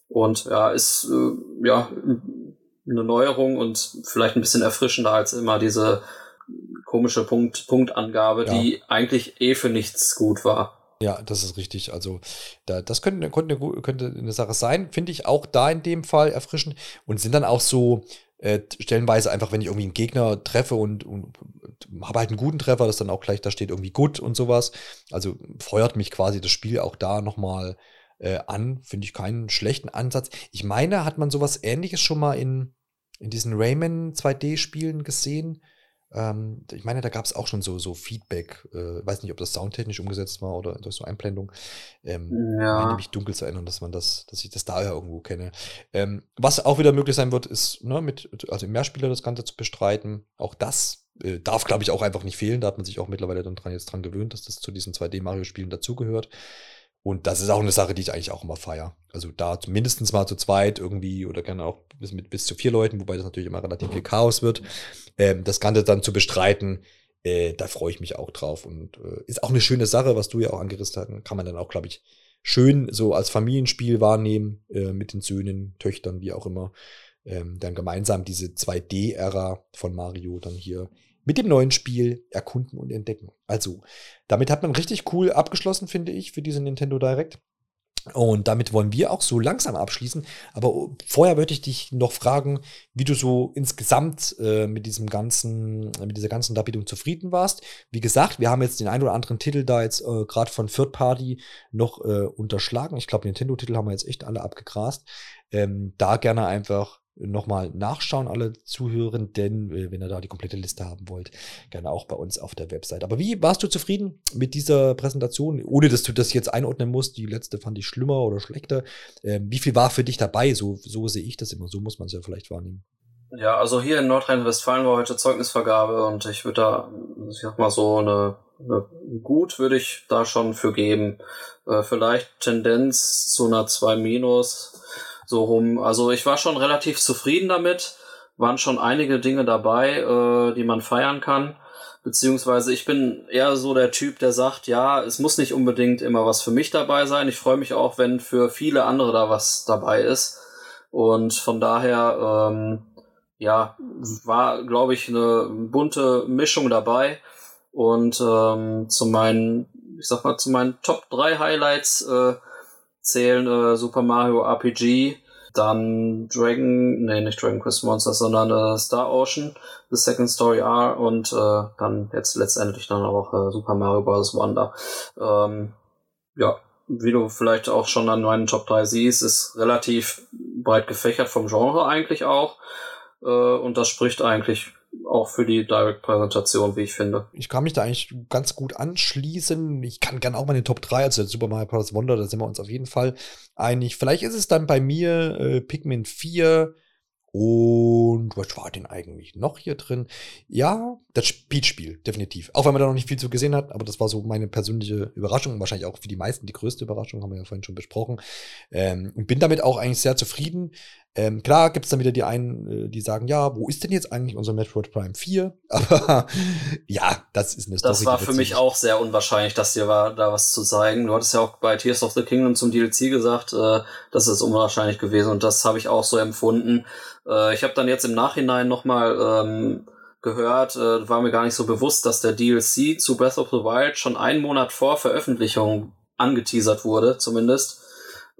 Und ja, ist äh, ja eine Neuerung und vielleicht ein bisschen erfrischender als immer diese komische Punkt, Punktangabe, ja. die eigentlich eh für nichts gut war. Ja, das ist richtig. Also, da, das könnte, könnte, könnte eine Sache sein. Finde ich auch da in dem Fall erfrischend. Und sind dann auch so, äh, stellenweise einfach, wenn ich irgendwie einen Gegner treffe und, und, und habe halt einen guten Treffer, dass dann auch gleich da steht irgendwie gut und sowas. Also feuert mich quasi das Spiel auch da nochmal äh, an. Finde ich keinen schlechten Ansatz. Ich meine, hat man sowas ähnliches schon mal in, in diesen Rayman 2D-Spielen gesehen? Ähm, ich meine, da gab es auch schon so, so Feedback. Äh, weiß nicht, ob das soundtechnisch umgesetzt war oder durch so Einblendung. Ähm, ja. meine mich dunkel zu erinnern, dass man das, dass ich das da ja irgendwo kenne. Ähm, was auch wieder möglich sein wird, ist, ne, mit, also im Mehrspieler das Ganze zu bestreiten. Auch das äh, darf, glaube ich, auch einfach nicht fehlen. Da hat man sich auch mittlerweile dann dran, jetzt dran gewöhnt, dass das zu diesen 2D-Mario-Spielen dazugehört. Und das ist auch eine Sache, die ich eigentlich auch immer feiere. Also da mindestens mal zu zweit irgendwie oder gerne auch bis, mit bis zu vier Leuten, wobei das natürlich immer relativ viel Chaos wird. Ähm, das Ganze dann zu bestreiten, äh, da freue ich mich auch drauf. Und äh, ist auch eine schöne Sache, was du ja auch angerissen hast. Kann man dann auch, glaube ich, schön so als Familienspiel wahrnehmen, äh, mit den Söhnen, Töchtern, wie auch immer. Ähm, dann gemeinsam diese 2D-Ära von Mario dann hier mit dem neuen Spiel erkunden und entdecken. Also, damit hat man richtig cool abgeschlossen, finde ich, für diese Nintendo Direct. Und damit wollen wir auch so langsam abschließen. Aber vorher würde ich dich noch fragen, wie du so insgesamt äh, mit diesem ganzen, mit dieser ganzen Darbietung zufrieden warst. Wie gesagt, wir haben jetzt den ein oder anderen Titel da jetzt äh, gerade von Third Party noch äh, unterschlagen. Ich glaube, Nintendo-Titel haben wir jetzt echt alle abgegrast. Ähm, da gerne einfach nochmal nachschauen, alle Zuhörenden, äh, wenn ihr da die komplette Liste haben wollt, gerne auch bei uns auf der Website. Aber wie warst du zufrieden mit dieser Präsentation, ohne dass du das jetzt einordnen musst? Die letzte fand ich schlimmer oder schlechter. Ähm, wie viel war für dich dabei? So, so sehe ich das immer. So muss man es ja vielleicht wahrnehmen. Ja, also hier in Nordrhein-Westfalen war heute Zeugnisvergabe und ich würde da, ich sag mal so eine, eine gut würde ich da schon für geben. Äh, vielleicht Tendenz zu einer 2 minus so rum. Also ich war schon relativ zufrieden damit. Waren schon einige Dinge dabei, äh, die man feiern kann. Beziehungsweise ich bin eher so der Typ, der sagt, ja, es muss nicht unbedingt immer was für mich dabei sein. Ich freue mich auch, wenn für viele andere da was dabei ist. Und von daher, ähm, ja, war, glaube ich, eine bunte Mischung dabei. Und ähm, zu meinen, ich sag mal, zu meinen Top 3 Highlights äh, zählen äh, Super Mario RPG, dann Dragon, nee, nicht Dragon Quest Monsters, sondern äh, Star Ocean, The Second Story R und äh, dann jetzt letztendlich dann auch äh, Super Mario Bros. Wonder. Ähm, ja, wie du vielleicht auch schon an meinen Top 3 siehst, ist relativ breit gefächert vom Genre eigentlich auch. Äh, und das spricht eigentlich auch für die Direct-Präsentation, wie ich finde. Ich kann mich da eigentlich ganz gut anschließen. Ich kann gerne auch meine Top 3, also Super Mario Bros. Wonder, da sind wir uns auf jeden Fall einig. Vielleicht ist es dann bei mir äh, Pikmin 4, und was war denn eigentlich noch hier drin? Ja, das Speedspiel, definitiv. Auch wenn man da noch nicht viel zu gesehen hat, aber das war so meine persönliche Überraschung. Wahrscheinlich auch für die meisten die größte Überraschung, haben wir ja vorhin schon besprochen. Ähm, und bin damit auch eigentlich sehr zufrieden. Ähm, klar gibt es dann wieder die einen, äh, die sagen, ja, wo ist denn jetzt eigentlich unser Metroid Prime 4? Aber ja, das ist eine Story. Das war für mich auch sehr unwahrscheinlich, dass dir war, da was zu zeigen. Du hattest ja auch bei Tears of the Kingdom zum DLC gesagt, äh, das ist unwahrscheinlich gewesen und das habe ich auch so empfunden. Äh, ich habe dann jetzt im Nachhinein nochmal ähm, gehört, äh, war mir gar nicht so bewusst, dass der DLC zu Breath of the Wild schon einen Monat vor Veröffentlichung angeteasert wurde, zumindest.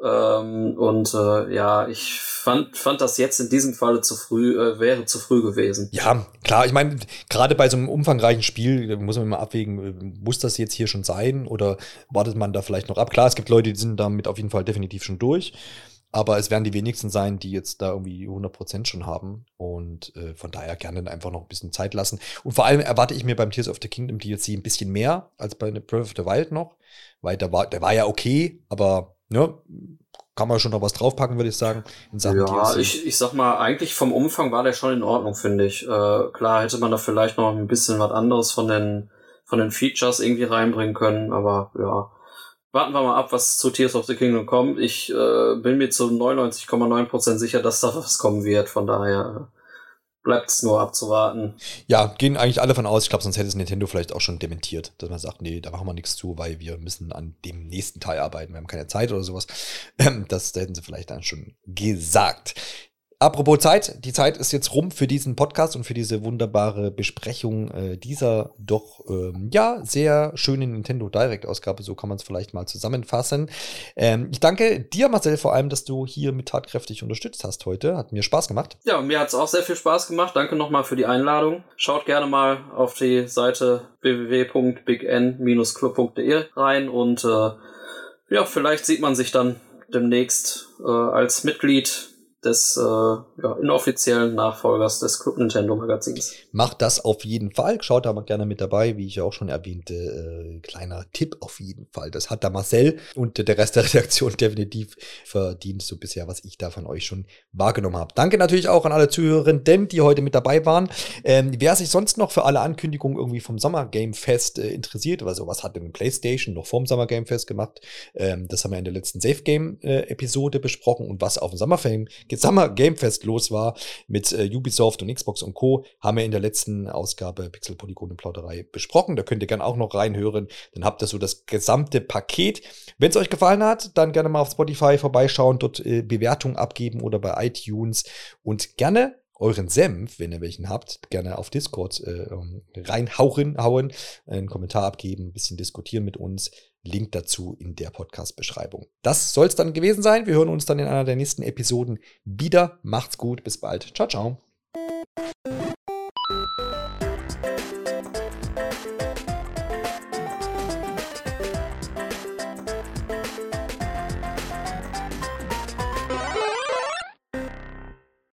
Ähm, und äh, ja, ich fand, fand das jetzt in diesem Falle zu früh, äh, wäre zu früh gewesen. Ja, klar, ich meine, gerade bei so einem umfangreichen Spiel muss man immer abwägen, äh, muss das jetzt hier schon sein oder wartet man da vielleicht noch ab? Klar, es gibt Leute, die sind damit auf jeden Fall definitiv schon durch. Aber es werden die wenigsten sein, die jetzt da irgendwie 100% schon haben. Und äh, von daher gerne einfach noch ein bisschen Zeit lassen. Und vor allem erwarte ich mir beim Tears of the Kingdom DLC ein bisschen mehr als bei Breath of the Wild noch. Weil der war, der war ja okay, aber ne, kann man schon noch was draufpacken, würde ich sagen. ja, ich, ich sag mal, eigentlich vom Umfang war der schon in Ordnung, finde ich. Äh, klar hätte man da vielleicht noch ein bisschen was anderes von den, von den Features irgendwie reinbringen können, aber ja warten wir mal ab, was zu Tears of the Kingdom kommt. Ich äh, bin mir zu 99,9% sicher, dass da was kommen wird. Von daher äh, bleibt es nur abzuwarten. Ja, gehen eigentlich alle von aus. Ich glaube, sonst hätte es Nintendo vielleicht auch schon dementiert, dass man sagt, nee, da machen wir nichts zu, weil wir müssen an dem nächsten Teil arbeiten. Wir haben keine Zeit oder sowas. Das hätten sie vielleicht dann schon gesagt. Apropos Zeit, die Zeit ist jetzt rum für diesen Podcast und für diese wunderbare Besprechung äh, dieser doch ähm, ja sehr schönen Nintendo Direct Ausgabe. So kann man es vielleicht mal zusammenfassen. Ähm, ich danke dir, Marcel, vor allem, dass du hier mit tatkräftig unterstützt hast heute. Hat mir Spaß gemacht. Ja, mir hat es auch sehr viel Spaß gemacht. Danke nochmal für die Einladung. Schaut gerne mal auf die Seite www.bign-club.de rein und äh, ja, vielleicht sieht man sich dann demnächst äh, als Mitglied des äh, ja, inoffiziellen Nachfolgers des Club Nintendo Magazins. Macht das auf jeden Fall. Schaut da mal gerne mit dabei, wie ich ja auch schon erwähnte. Äh, kleiner Tipp auf jeden Fall. Das hat da Marcel und der Rest der Redaktion definitiv verdient, so bisher, was ich da von euch schon wahrgenommen habe. Danke natürlich auch an alle Zuhörerinnen, die heute mit dabei waren. Ähm, wer sich sonst noch für alle Ankündigungen irgendwie vom Sommer Game Fest äh, interessiert, also was hat denn PlayStation noch vorm Sommer Game Fest gemacht? Ähm, das haben wir in der letzten Safe Game äh, Episode besprochen und was auf dem Sommerfame Summer Game Fest los war mit äh, Ubisoft und Xbox und Co., haben wir in der letzten Ausgabe Pixel Polygon und Plauderei besprochen. Da könnt ihr gerne auch noch reinhören. Dann habt ihr so das gesamte Paket. Wenn es euch gefallen hat, dann gerne mal auf Spotify vorbeischauen, dort äh, Bewertungen abgeben oder bei iTunes und gerne euren Senf, wenn ihr welchen habt, gerne auf Discord äh, reinhauen, hauen, einen Kommentar abgeben, ein bisschen diskutieren mit uns. Link dazu in der Podcast-Beschreibung. Das soll es dann gewesen sein. Wir hören uns dann in einer der nächsten Episoden wieder. Macht's gut, bis bald. Ciao, ciao.